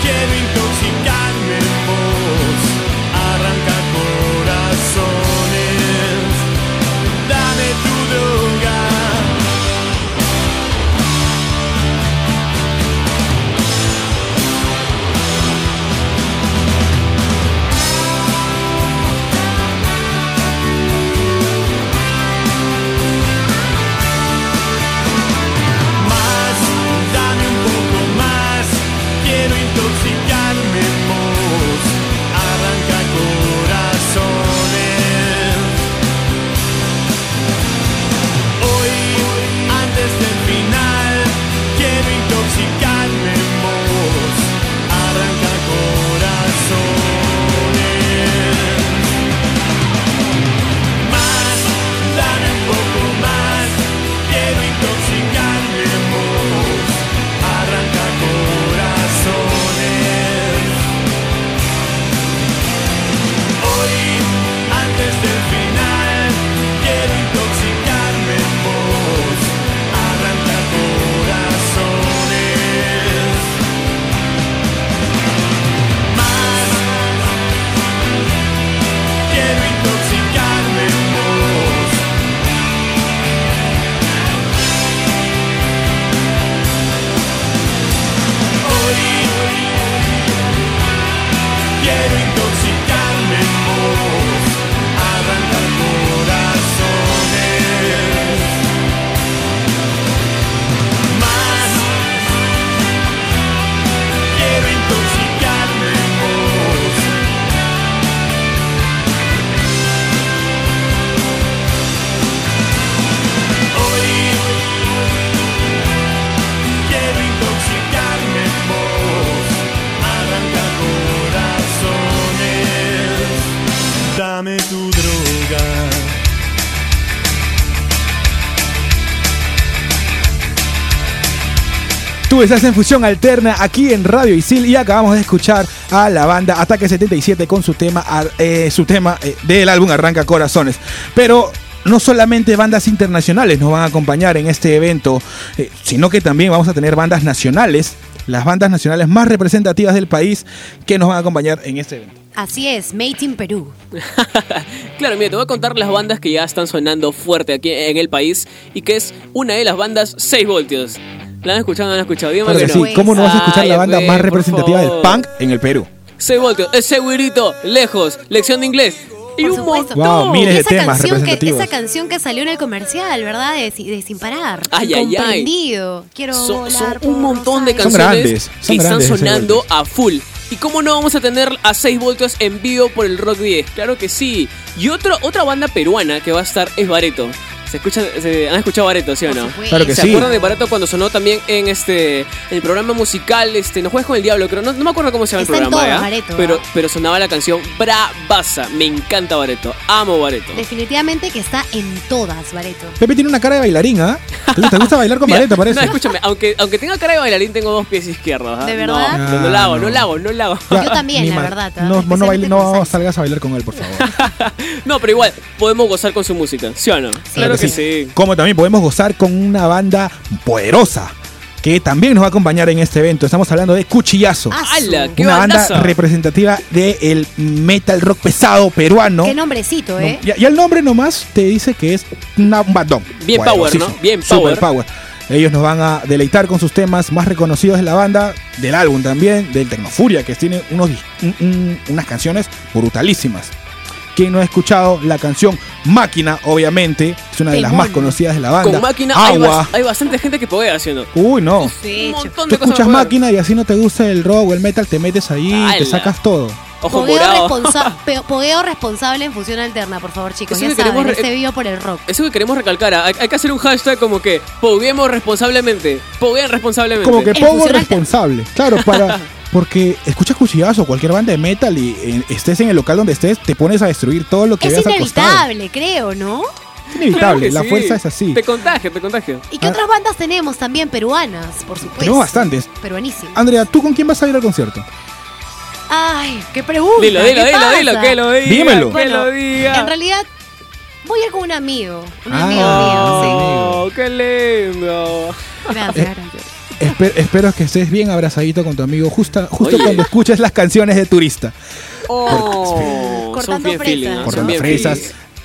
S8: Quiero intoxicarme
S1: Tú estás en Fusión Alterna aquí en Radio Isil y acabamos de escuchar a la banda Ataque 77 con su tema, eh, su tema eh, del álbum Arranca Corazones. Pero no solamente bandas internacionales nos van a acompañar en este evento, eh, sino que también vamos a tener bandas nacionales, las bandas nacionales más representativas del país que nos van a acompañar en este evento.
S2: Así es, Made in Perú.
S3: Claro, mira, te voy a contar las bandas que ya están sonando fuerte aquí en el país y que es una de las bandas 6 voltios. ¿La han escuchado? ¿La han escuchado? Dígame
S1: Claro que
S3: que no.
S1: sí, ¿cómo no vas a escuchar
S3: Ay,
S1: la banda más
S3: por
S1: representativa del
S3: favor.
S1: punk en el Perú?
S3: 6 voltios, ese güirito, lejos, lección de inglés. Y
S2: Por
S3: un
S2: supuesto.
S3: montón.
S1: Wow, miles de
S2: esa
S1: temas
S2: canción que,
S1: representativos.
S2: esa canción que salió en el comercial, ¿verdad? De, de Sin Parar.
S3: Ay, ay, ay.
S2: Incomprendido. Quiero
S3: Son, son
S2: volar
S3: un
S2: por
S3: montón de
S2: Rosario.
S1: Son
S3: canciones
S1: grandes, son
S3: que están
S1: grandes,
S3: sonando
S1: Seis
S3: a full. ¿Y cómo no vamos a tener a 6 voltios en vivo por el Rock 10? Claro que sí. Y otro, otra banda peruana que va a estar es Bareto. ¿Se escucha, se, ¿Han escuchado Bareto, sí o no?
S1: Claro que
S3: ¿Se
S1: sí.
S3: acuerdan de Bareto cuando sonó también en este en el programa musical este No juegues con el diablo? Creo, no, no me acuerdo cómo se llama
S2: Está
S3: el
S2: en
S3: programa,
S2: todas,
S3: ¿ya?
S2: Bareto,
S3: pero, pero sonaba la canción Bravaza. Me encanta Bareto. Amo Bareto.
S2: Definitivamente que está en todas, Bareto.
S1: Pepe tiene una cara de bailarín, ¿ah? ¿Te gusta, te gusta bailar con
S3: Mira,
S1: Bareta, parece?
S3: No, escúchame, aunque, aunque tenga cara de bailarín, tengo dos pies izquierdos. ¿ah?
S2: ¿De
S3: No,
S2: verdad?
S3: No, no, la hago,
S1: Ah,
S3: no
S1: no.
S3: la hago, no la hago.
S1: Ya,
S2: Yo también, la
S1: mal.
S2: verdad, ¿ah?
S1: No, no, baile- no salgas a bailar con él, por favor.
S3: No, pero igual, podemos gozar con su música, ¿sí o no? claro que sí.
S1: Como también podemos gozar con una banda poderosa que también nos va a acompañar en este evento. Estamos hablando de Cuchillazo.
S2: Ah,
S3: ¡Hala! ¡Qué
S1: una banda representativa del metal rock pesado peruano.
S2: Qué nombrecito, ¿eh?
S1: No, ya el nombre nomás te dice que es una, un bandón.
S3: Bien power. ¿no? Bien
S1: Super
S3: power.
S1: power. Ellos nos van a deleitar con sus temas más reconocidos de la banda, del álbum también, del Tecnofuria, que tiene unos, dis- un- un- unas canciones brutalísimas. Quien no ha escuchado la canción Máquina, obviamente, es una de las más conocidas de la banda.
S3: Con máquina hay,
S1: Agua.
S3: bas- hay bastante gente que puede haciendo.
S1: Uy, no.
S2: Sí,
S3: Un
S2: hecho.
S3: montón
S1: Tú
S3: de cosas
S1: escuchas máquina y así no te gusta el rock o el metal, te metes ahí y te sacas todo.
S3: Ojo
S2: Pogueo, responsa- pogueo responsable en fusión alterna, por favor, chicos.
S3: Eso
S2: Ya
S3: que queremos
S2: saben,
S3: re-
S2: este video por el rock.
S3: Eso que queremos recalcar, ¿ah? hay, hay que hacer un hashtag como que poguemos responsablemente. Pogueen responsablemente.
S1: Como que
S2: función al-
S1: responsable. Claro, para. Porque escuchas cuchillazo, cualquier banda de metal y eh, estés en el local donde estés, te pones a destruir todo lo que
S2: Es
S1: veas al costado.
S2: inevitable, creo, ¿no?
S1: Es inevitable,
S3: Claro
S1: la
S3: sí.
S1: fuerza es así.
S3: Te contagio, te contagio.
S2: ¿Y qué
S1: Ah.
S2: otras bandas tenemos también peruanas, por supuesto?
S1: Tenemos bastantes.
S2: Peruanísimas.
S1: Andrea, ¿tú con quién vas a ir al concierto?
S2: Ay, qué pregunta.
S3: Dilo,
S2: ¿qué
S3: dilo, dilo,
S2: pasa?
S3: dilo, que lo diga.
S1: Dímelo.
S3: Que
S2: Bueno,
S3: lo diga.
S2: En realidad, voy a ir con un amigo. Un
S1: Ah,
S2: amigo
S3: Oh, qué lindo.
S2: mío, sí. Gracias, gracias.
S1: Espe- espero que estés bien abrazadito con tu amigo justa, justo
S3: Oye.
S1: cuando escuches las canciones de Turista.
S3: Oh,
S2: Cortando fresas.
S3: feeling. Son
S1: Cortando fresas.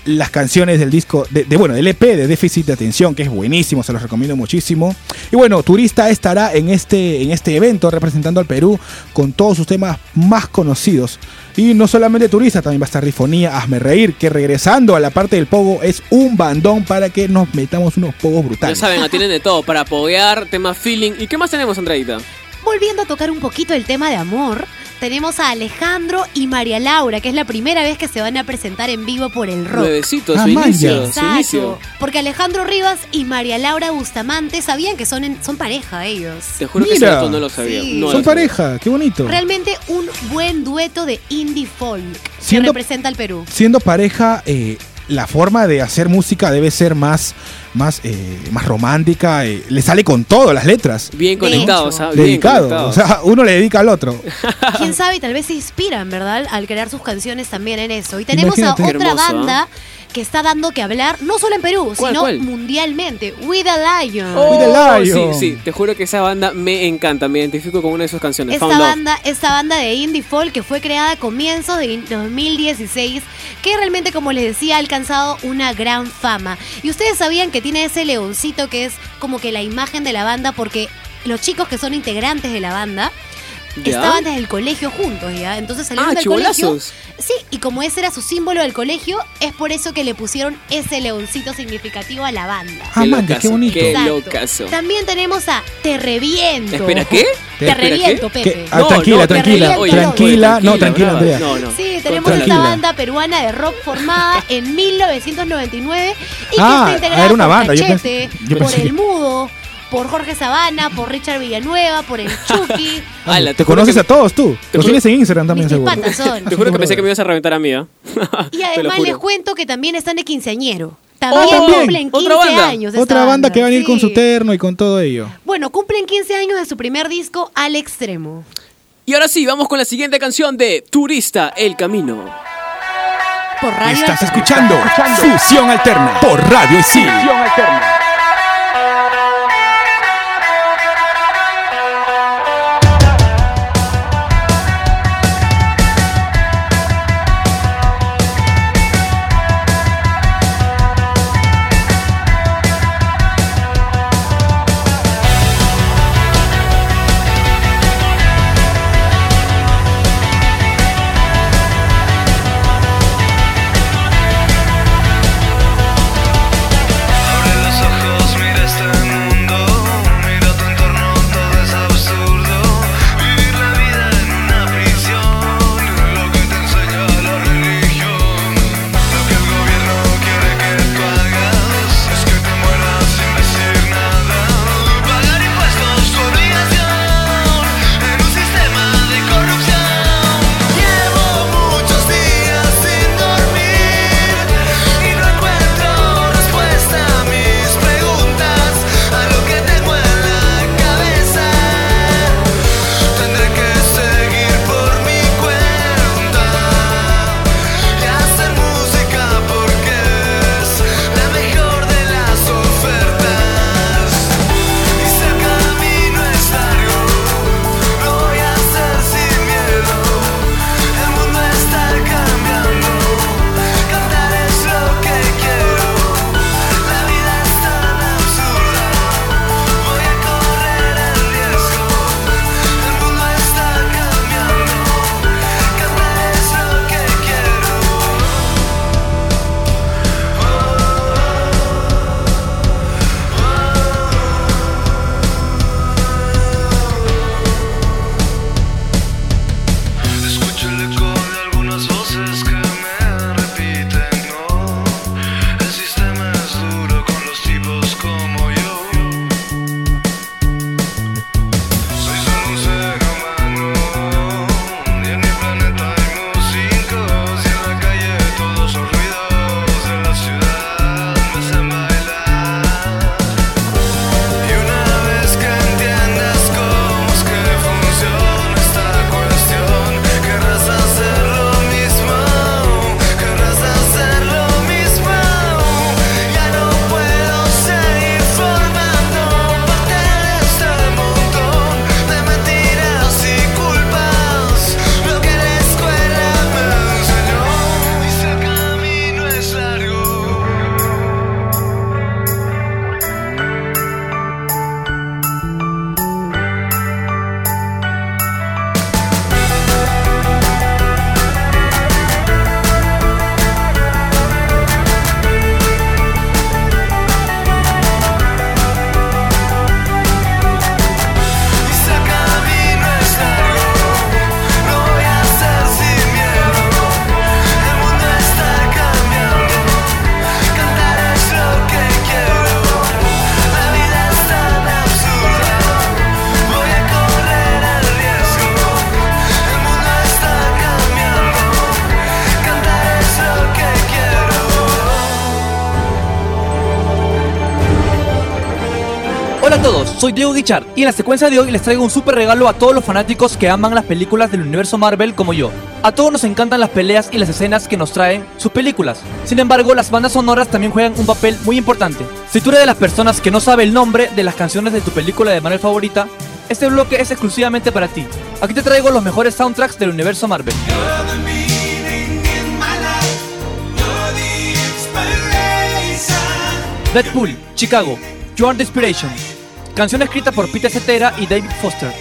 S1: Las canciones del disco, de, de, bueno, del EP de Déficit de Atención, que es buenísimo, se los recomiendo muchísimo. Y bueno, Turista estará en este, en este evento representando al Perú con todos sus temas más conocidos. Y no solamente Turista, también va a estar Rifonía, Hazme Reír, que regresando a la parte del pogo es un bandón para que nos metamos unos pogos
S3: Ya
S1: brutales.
S3: saben, tienen de todo para poguear, tema feeling. ¿Y qué más tenemos, Andreita?
S2: Volviendo a tocar un poquito el tema de amor, tenemos a Alejandro y María Laura, que es la primera vez que se van a presentar en vivo por el rock.
S3: Nuevecito,
S1: Ah,
S3: su
S1: man,
S3: inicio, su
S2: Exacto,
S3: inicio.
S2: porque Alejandro Rivas y María Laura Bustamante sabían que son, en- son pareja ellos.
S3: Te juro que
S1: Mira.
S3: dato no lo sabía.
S2: Sí.
S3: no lo
S1: Son
S3: sabía.
S1: pareja, qué bonito.
S2: Realmente un buen dueto de indie folk
S1: Siendo-
S2: que representa al Perú.
S1: Siendo pareja, eh, la forma de hacer música debe ser más, más, eh, más romántica. eh, le sale con todo las letras.
S3: Bien conectados. Bien
S1: Dedicado.
S3: conectados.
S1: O sea, uno le dedica al otro.
S2: Quién sabe, tal vez se inspiran, ¿verdad? Al crear sus canciones también en eso. Y tenemos
S1: Imagínate.
S2: a otra
S3: hermoso,
S2: banda que está dando que hablar, no solo en Perú,
S3: ¿Cuál,
S2: sino
S3: cuál?
S2: mundialmente. With a Lion.
S3: Oh,
S1: With the Lion.
S3: sí, sí, te juro que esa banda me encanta, me identifico con una de sus canciones,
S2: Esta
S3: Found Love.
S2: banda, esta banda de indie folk que fue creada a comienzos de 2016, que realmente, como les decía, ha alcanzado una gran fama. Y ustedes sabían que tiene ese leoncito que es como que la imagen de la banda, porque los chicos que son integrantes de la banda
S3: ¿Ya?
S2: estaban desde el colegio juntos, ¿ya? Entonces salieron
S3: Ah,
S2: del colegio. Sí, y como ese era su símbolo del colegio, es por eso que le pusieron ese leoncito significativo a la banda.
S1: Ah,
S3: Qué locazo,
S1: qué bonito.
S3: Qué locazo.
S2: También tenemos a Te Reviento.
S3: Espera, ¿qué?
S2: Te
S3: ¿qué?
S2: Reviento,
S1: Que-
S2: Pepe.
S1: ah,
S3: No,
S1: tranquila,
S3: no,
S1: tranquila,
S2: te reviento,
S1: tranquila,
S3: no,
S1: no, tranquila. Andrea.
S3: No, no.
S2: Sí, tenemos
S1: Tranquila.
S2: esta banda peruana de rock formada en 1999 y que
S1: Ah,
S2: está integrada
S1: era una
S2: por
S1: banda, yo pensé- yo
S2: por El
S1: que-
S2: Mudo, por Jorge Sabana, por Richard Villanueva, por el Chucky.
S3: Ala,
S1: te
S3: juro
S1: conoces
S3: que-
S1: a todos tú.
S3: te
S1: Los tienes en Instagram también,
S2: Mis
S1: seguro.
S2: son.
S3: Te juro que pensé que me ibas a reventar a mí, ¿ah?
S2: Y además les cuento que también están de quinceañero. También
S1: también.
S2: cumplen 15
S3: ¿Otra banda?
S2: años.
S1: Otra banda que va a venir con su terno y con todo ello.
S2: Bueno, cumplen 15 años de su primer disco al extremo.
S3: Y ahora sí, vamos con la siguiente canción de Turista El Camino.
S2: Por radio.
S1: Estás
S2: Alterna.
S1: escuchando Fusión Alterna por Radio Isil.
S4: Abre soy
S11: Diego Guichard y en la secuencia de hoy les traigo un super regalo a todos los fanáticos que aman las películas del universo Marvel como yo. A todos nos encantan las peleas y las escenas que nos traen sus películas. Sin embargo, las bandas sonoras también juegan un papel muy importante. Si tú eres de las personas que no sabe el nombre de las canciones de tu película de Marvel favorita, este bloque es exclusivamente para ti. Aquí te traigo los mejores soundtracks del universo Marvel. Deadpool, Chicago, You Are the Inspiration. Canción escrita por Peter Cetera y David Foster.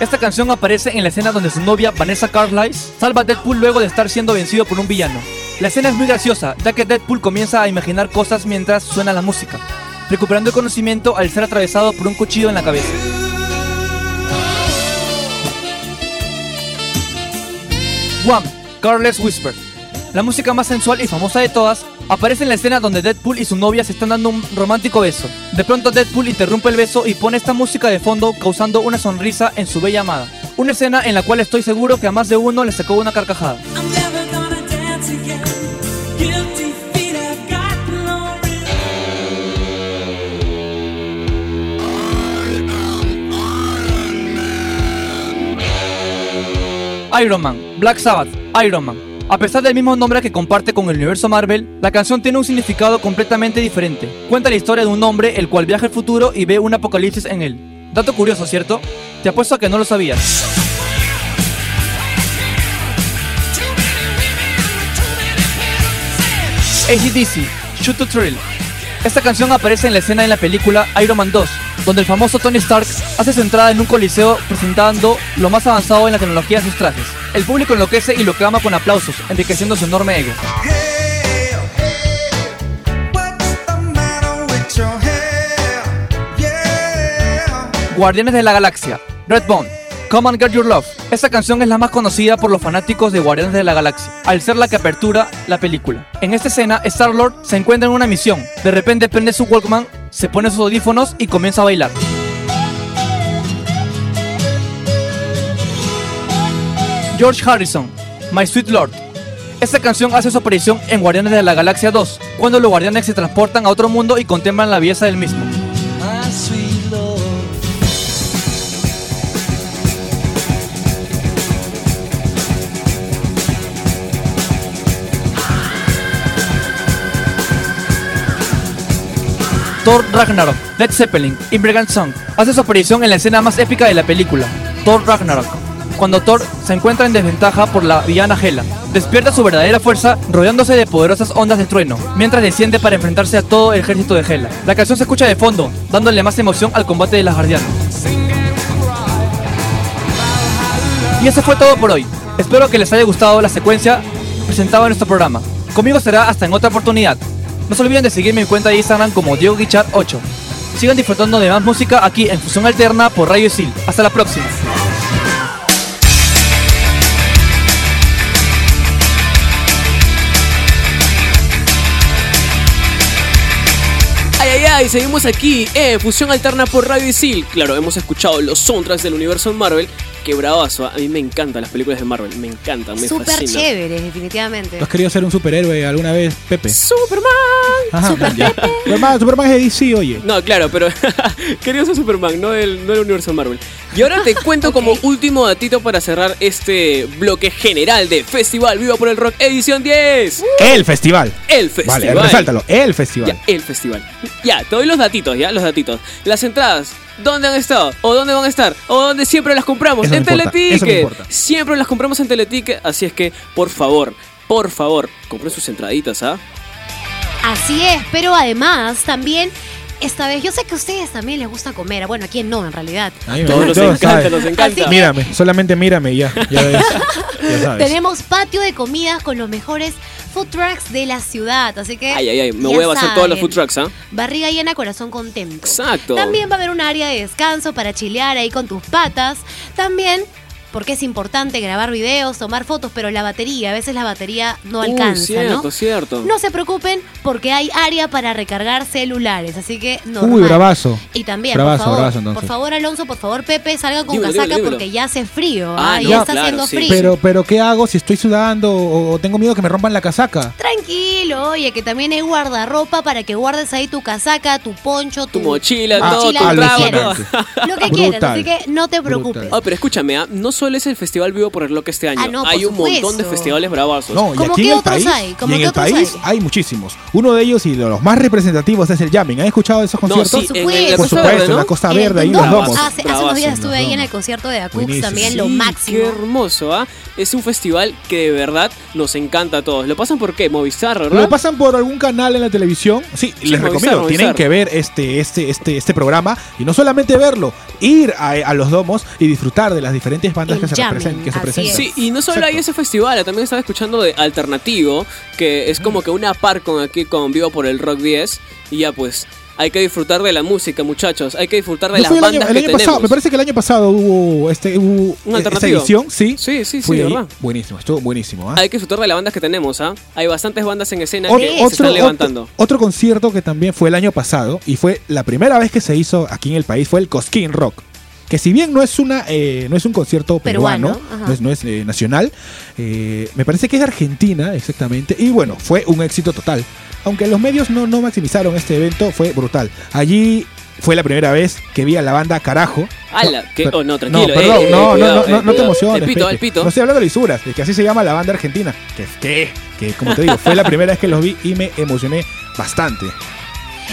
S11: Esta canción aparece en la escena donde su novia Vanessa Carlisle salva a Deadpool luego de estar siendo vencido por un villano. La escena es muy graciosa, ya que Deadpool comienza a imaginar cosas mientras suena la música, recuperando el conocimiento al ser atravesado por un cuchillo en la cabeza. Wham! Careless Whisper. La música más sensual y famosa de todas, aparece en la escena donde Deadpool y su novia se están dando un romántico beso. De pronto Deadpool interrumpe el beso y pone esta música de fondo causando una sonrisa en su bella amada. Una escena en la cual estoy seguro que a más de uno le sacó una carcajada. Iron Man, Black Sabbath, Iron Man. A pesar del mismo nombre que comparte con el universo Marvel, la canción tiene un significado completamente diferente. Cuenta la historia de un hombre el cual viaja al futuro y ve un apocalipsis en él. Dato curioso, ¿cierto? Te apuesto a que no lo sabías. ACDC, Shoot to Thrill. Esta canción aparece en la escena en la película Iron Man 2, donde el famoso Tony Stark hace su entrada en un coliseo presentando lo más avanzado en la tecnología de sus trajes. El público enloquece y lo clama con aplausos, enriqueciendo su enorme ego. Guardianes de la Galaxia, Redbone, Come and Get Your Love. Esta canción es la más conocida por los fanáticos de Guardianes de la Galaxia, al ser la que apertura la película. En esta escena, Star-Lord se encuentra en una misión. De repente prende su Walkman, se pone sus audífonos y comienza a bailar. George Harrison, My Sweet Lord. Esta canción hace su aparición en Guardianes de la Galaxia 2, cuando los guardianes se transportan a otro mundo y contemplan la belleza del mismo. Thor Ragnarok, Led Zeppelin, Immigrant Song, hace su aparición en la escena más épica de la película, Thor Ragnarok, cuando Thor se encuentra en desventaja por la villana Hela. Despierta su verdadera fuerza rodeándose de poderosas ondas de trueno, mientras desciende para enfrentarse a todo el ejército de Hela. La canción se escucha de fondo, dándole más emoción al combate de las guardianas. Y eso fue todo por hoy. Espero que les haya gustado la secuencia presentada en nuestro programa. Conmigo será hasta en otra oportunidad. No se olviden de seguirme en cuenta de Instagram como Diego Guichar 8. Sigan disfrutando de más música aquí en Fusión Alterna por Radio Sil. Hasta la próxima.
S3: Ay, seguimos aquí en Fusión Alterna por Radio Isil. Claro, hemos escuchado los soundtracks del universo Marvel. Qué bravazo, a mí me encantan las películas de Marvel, me encantan, me
S2: Súper
S3: fascinan.
S2: definitivamente.
S1: ¿Tú has querido ser un superhéroe alguna vez, Pepe?
S3: Superman.
S1: Ajá,
S2: Super
S1: ya.
S2: Pepe.
S1: Superman, Superman es de DC, oye.
S3: No, claro, pero quería ser Superman, no el, no el universo Marvel. Y ahora te cuento como último datito para cerrar este bloque general de Festival Viva por el Rock edición 10.
S1: El festival.
S3: El festival.
S1: Vale, resáltalo. El festival.
S3: Ya, el festival. Ya, te doy los datitos, ya, los datitos. Las entradas, ¿dónde han estado? ¿O dónde van a estar? ¿O dónde siempre las compramos?
S1: Eso
S3: en
S1: importa.
S3: Siempre las compramos en Teleticket, así es que, por favor, por favor, compren sus entraditas, ¿ah?
S2: Así es, pero además también esta vez, yo sé que a ustedes también les gusta comer. Bueno, a quién no, en realidad.
S1: A mí me
S3: Todos nos encanta, nos encanta.
S1: Mírame, solamente mírame ya. Ya ves. Ya sabes.
S2: Tenemos patio de comidas con los mejores food trucks de la ciudad. Así que.
S3: Ay, ay, ay, me voy a basar todos los
S2: saben,
S3: food trucks, ¿ah?
S2: Barriga llena, corazón contento.
S3: Exacto.
S2: También va a haber un área de descanso para chilear ahí con tus patas. También, porque es importante grabar videos, tomar fotos, pero la batería, a veces la batería no alcanza,
S3: cierto,
S2: ¿no?
S3: cierto.
S2: No se preocupen porque hay área para recargar celulares, así que no.
S1: Uy, bravazo.
S2: Y también,
S1: Bravazo,
S2: por favor,
S1: bravazo, entonces.
S2: por favor, Alonso, por favor, Pepe, salgan con
S3: Dímelo,
S2: casaca
S3: dímelo,
S2: porque ya hace frío.
S3: Ah,
S2: ¿ah?
S3: no,
S2: ya está
S3: claro,
S2: haciendo
S3: sí.
S2: frío.
S1: Pero, pero, ¿qué hago si estoy sudando o, o tengo miedo que me rompan la casaca?
S2: Tranquilo, oye, que también hay guardarropa para que guardes ahí tu casaca, tu poncho, tu,
S3: Tu mochila,
S2: tu
S3: todo,
S2: mochila,
S3: tu
S2: lo que
S3: trago,
S2: quieras.
S3: todo.
S2: Lo que quieras,
S1: Brutal.
S2: así que no te preocupes.
S3: Ah, pero escúchame, ¿ah? no solo es el Festival Vivo por el Rock este año.
S2: Ah, no, por
S3: hay un montón de festivales bravazos.
S1: No, y
S2: ¿Cómo
S1: aquí
S2: qué
S1: en el
S2: otros
S1: país,
S2: hay?
S1: y
S2: ¿Cómo
S1: en
S2: qué
S1: el
S2: otros
S1: país
S2: hay?
S1: hay? muchísimos. Uno de ellos y de los más representativos es el Jamming. ¿Han escuchado de esos
S3: No,
S1: conciertos?
S3: sí, en
S2: supuesto.
S1: Por supuesto,
S3: Verde,
S1: en
S3: ¿no?
S1: la Costa Verde, ahí los
S2: Domos.
S1: domos.
S2: Hace, hace unos días estuve ahí en el concierto de Acux también, lo máximo.
S3: Qué hermoso, ¿ah? Es un festival que de verdad nos encanta a todos. ¿Lo pasan por qué? Movistar, ¿verdad?
S1: Lo pasan por algún canal en la televisión. Sí,
S3: Sí,
S1: les
S3: Movistar,
S1: recomiendo.
S3: Movistar.
S1: Tienen que ver este, este, este, este programa y no solamente verlo, ir a, a los domos y disfrutar de las diferentes bandas Que se,
S2: jamming,
S1: represen- que se
S2: así
S1: presentan.
S3: Sí, y no solo hay
S1: Exacto.
S3: ese festival, también estaba escuchando de Alternativo, que es como que una par con aquí con Vivo por el Rock 10. Y ya pues, Hay que disfrutar de la música, muchachos. Hay que disfrutar de
S1: Yo
S3: las
S1: el año,
S3: bandas
S1: el
S3: que
S1: año
S3: tenemos.
S1: pasado, me parece que el año pasado hubo, este, hubo
S3: ¿Un
S1: esta edición, sí.
S3: Sí, sí, sí. ¿verdad?
S1: Buenísimo, estuvo buenísimo. ¿ah?
S3: Hay que disfrutar de las bandas que tenemos, ¿ah? Hay bastantes bandas en escena
S1: Ot-
S3: que se están levantando.
S1: Otro, otro concierto que también fue el año pasado y fue la primera vez que se hizo aquí en el país fue el Cosquín Rock. Que si bien no es una eh, no es un concierto peruano,
S2: Peruano,
S1: no es, no es, eh, nacional, eh, me parece que es de Argentina exactamente y bueno fue un éxito total. Aunque los medios no, no maximizaron este evento, fue brutal. Allí fue la primera vez que vi a la banda Carajo.
S3: ¡Hala!
S1: Per-
S3: Oh, no, tranquilo.
S1: No, perdón,
S3: eh, eh,
S1: no, no,
S3: cuidado,
S1: no,
S3: eh,
S1: no, no te
S3: cuidado.
S1: emociones.
S3: El pito, el pito.
S1: No estoy hablando de lisuras, es que así se llama la banda argentina. Que, que, que como te digo, fue la primera vez que los vi y me emocioné bastante.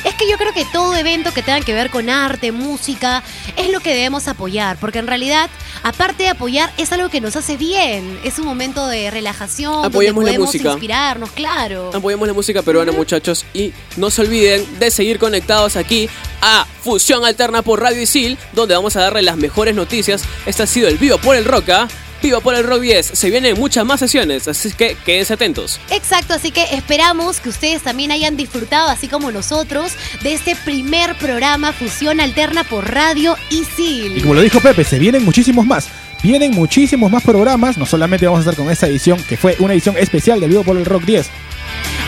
S2: Es que yo creo que todo evento que tenga que ver con arte, música, es lo que debemos apoyar, porque en realidad, aparte de apoyar, es algo que nos hace bien. Es un momento de relajación,
S3: Apoyemos la
S2: donde podemos
S3: música.
S2: inspirarnos, claro.
S3: Apoyemos la música peruana, muchachos. Y no se olviden de seguir conectados aquí a Fusión Alterna por Radio Isil, donde vamos a darle las mejores noticias. Este ha sido el Vivo por el Roca. Vivo por el Rock 10. Se vienen muchas más sesiones, así que quédense atentos.
S2: Exacto, así que esperamos que ustedes también hayan disfrutado, así como nosotros, de este primer programa Fusión Alterna por Radio
S1: Y
S2: Isil.
S1: como lo dijo Pepe, se vienen muchísimos más. Vienen muchísimos más programas. No solamente vamos a estar con esta edición, que fue una edición especial del Vivo por el Rock 10.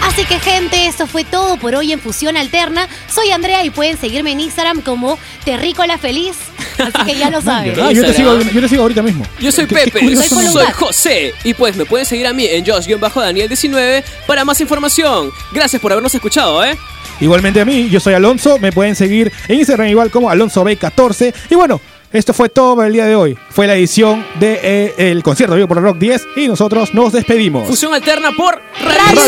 S2: Así que gente, eso fue todo por hoy en Fusión Alterna. Soy Andrea y pueden seguirme en Instagram como Terrícola Feliz. Así que ya lo saben.
S1: Ah, yo, te sigo, yo te sigo ahorita mismo.
S3: Yo soy
S1: Qué- qué
S3: Pepe,
S1: curioso
S3: soy. José. Y pues me pueden seguir a mí en Josh-Daniel19 para más información. Gracias por habernos escuchado, ¿eh?
S1: Igualmente a mí, yo soy Alonso. Me pueden seguir en Instagram igual como AlonsoB14. Y bueno, esto fue todo por el día de hoy. Fue la edición del concierto Vivo por el Rock 10. Y nosotros nos despedimos.
S3: Fusión alterna por
S1: Radio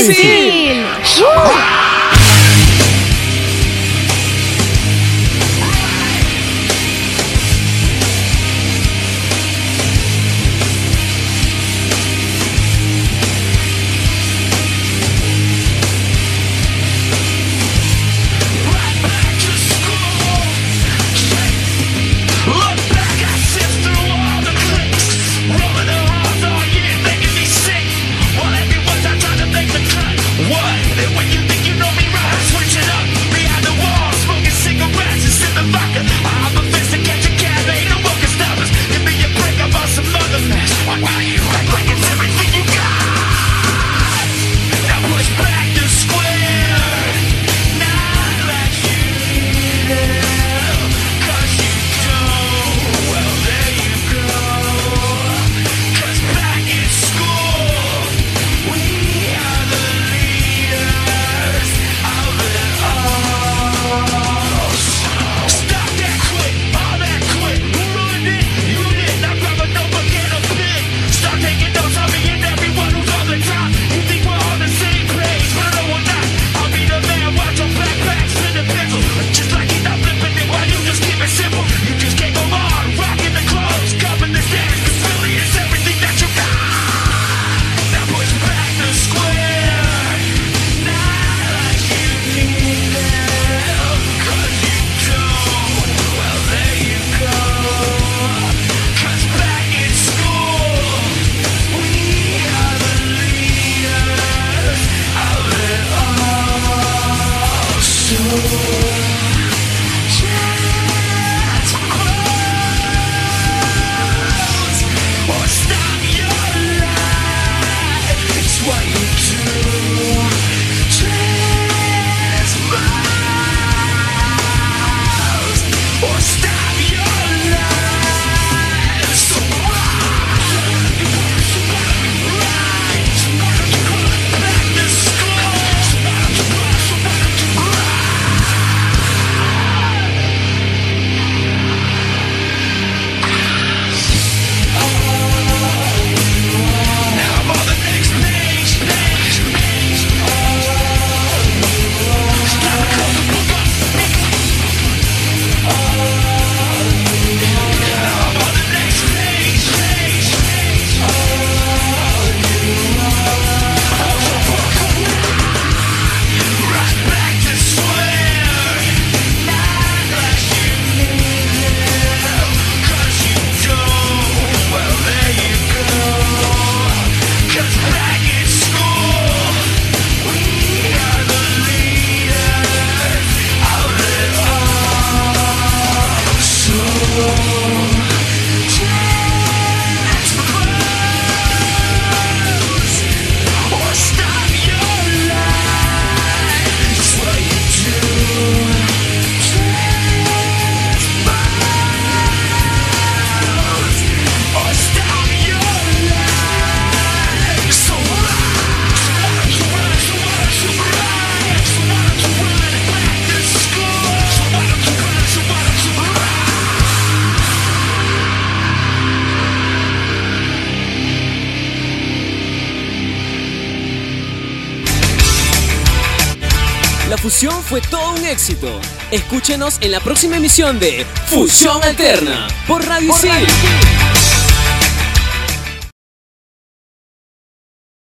S3: Escúchenos en la próxima emisión de Fusión Alterna por Radio Isil.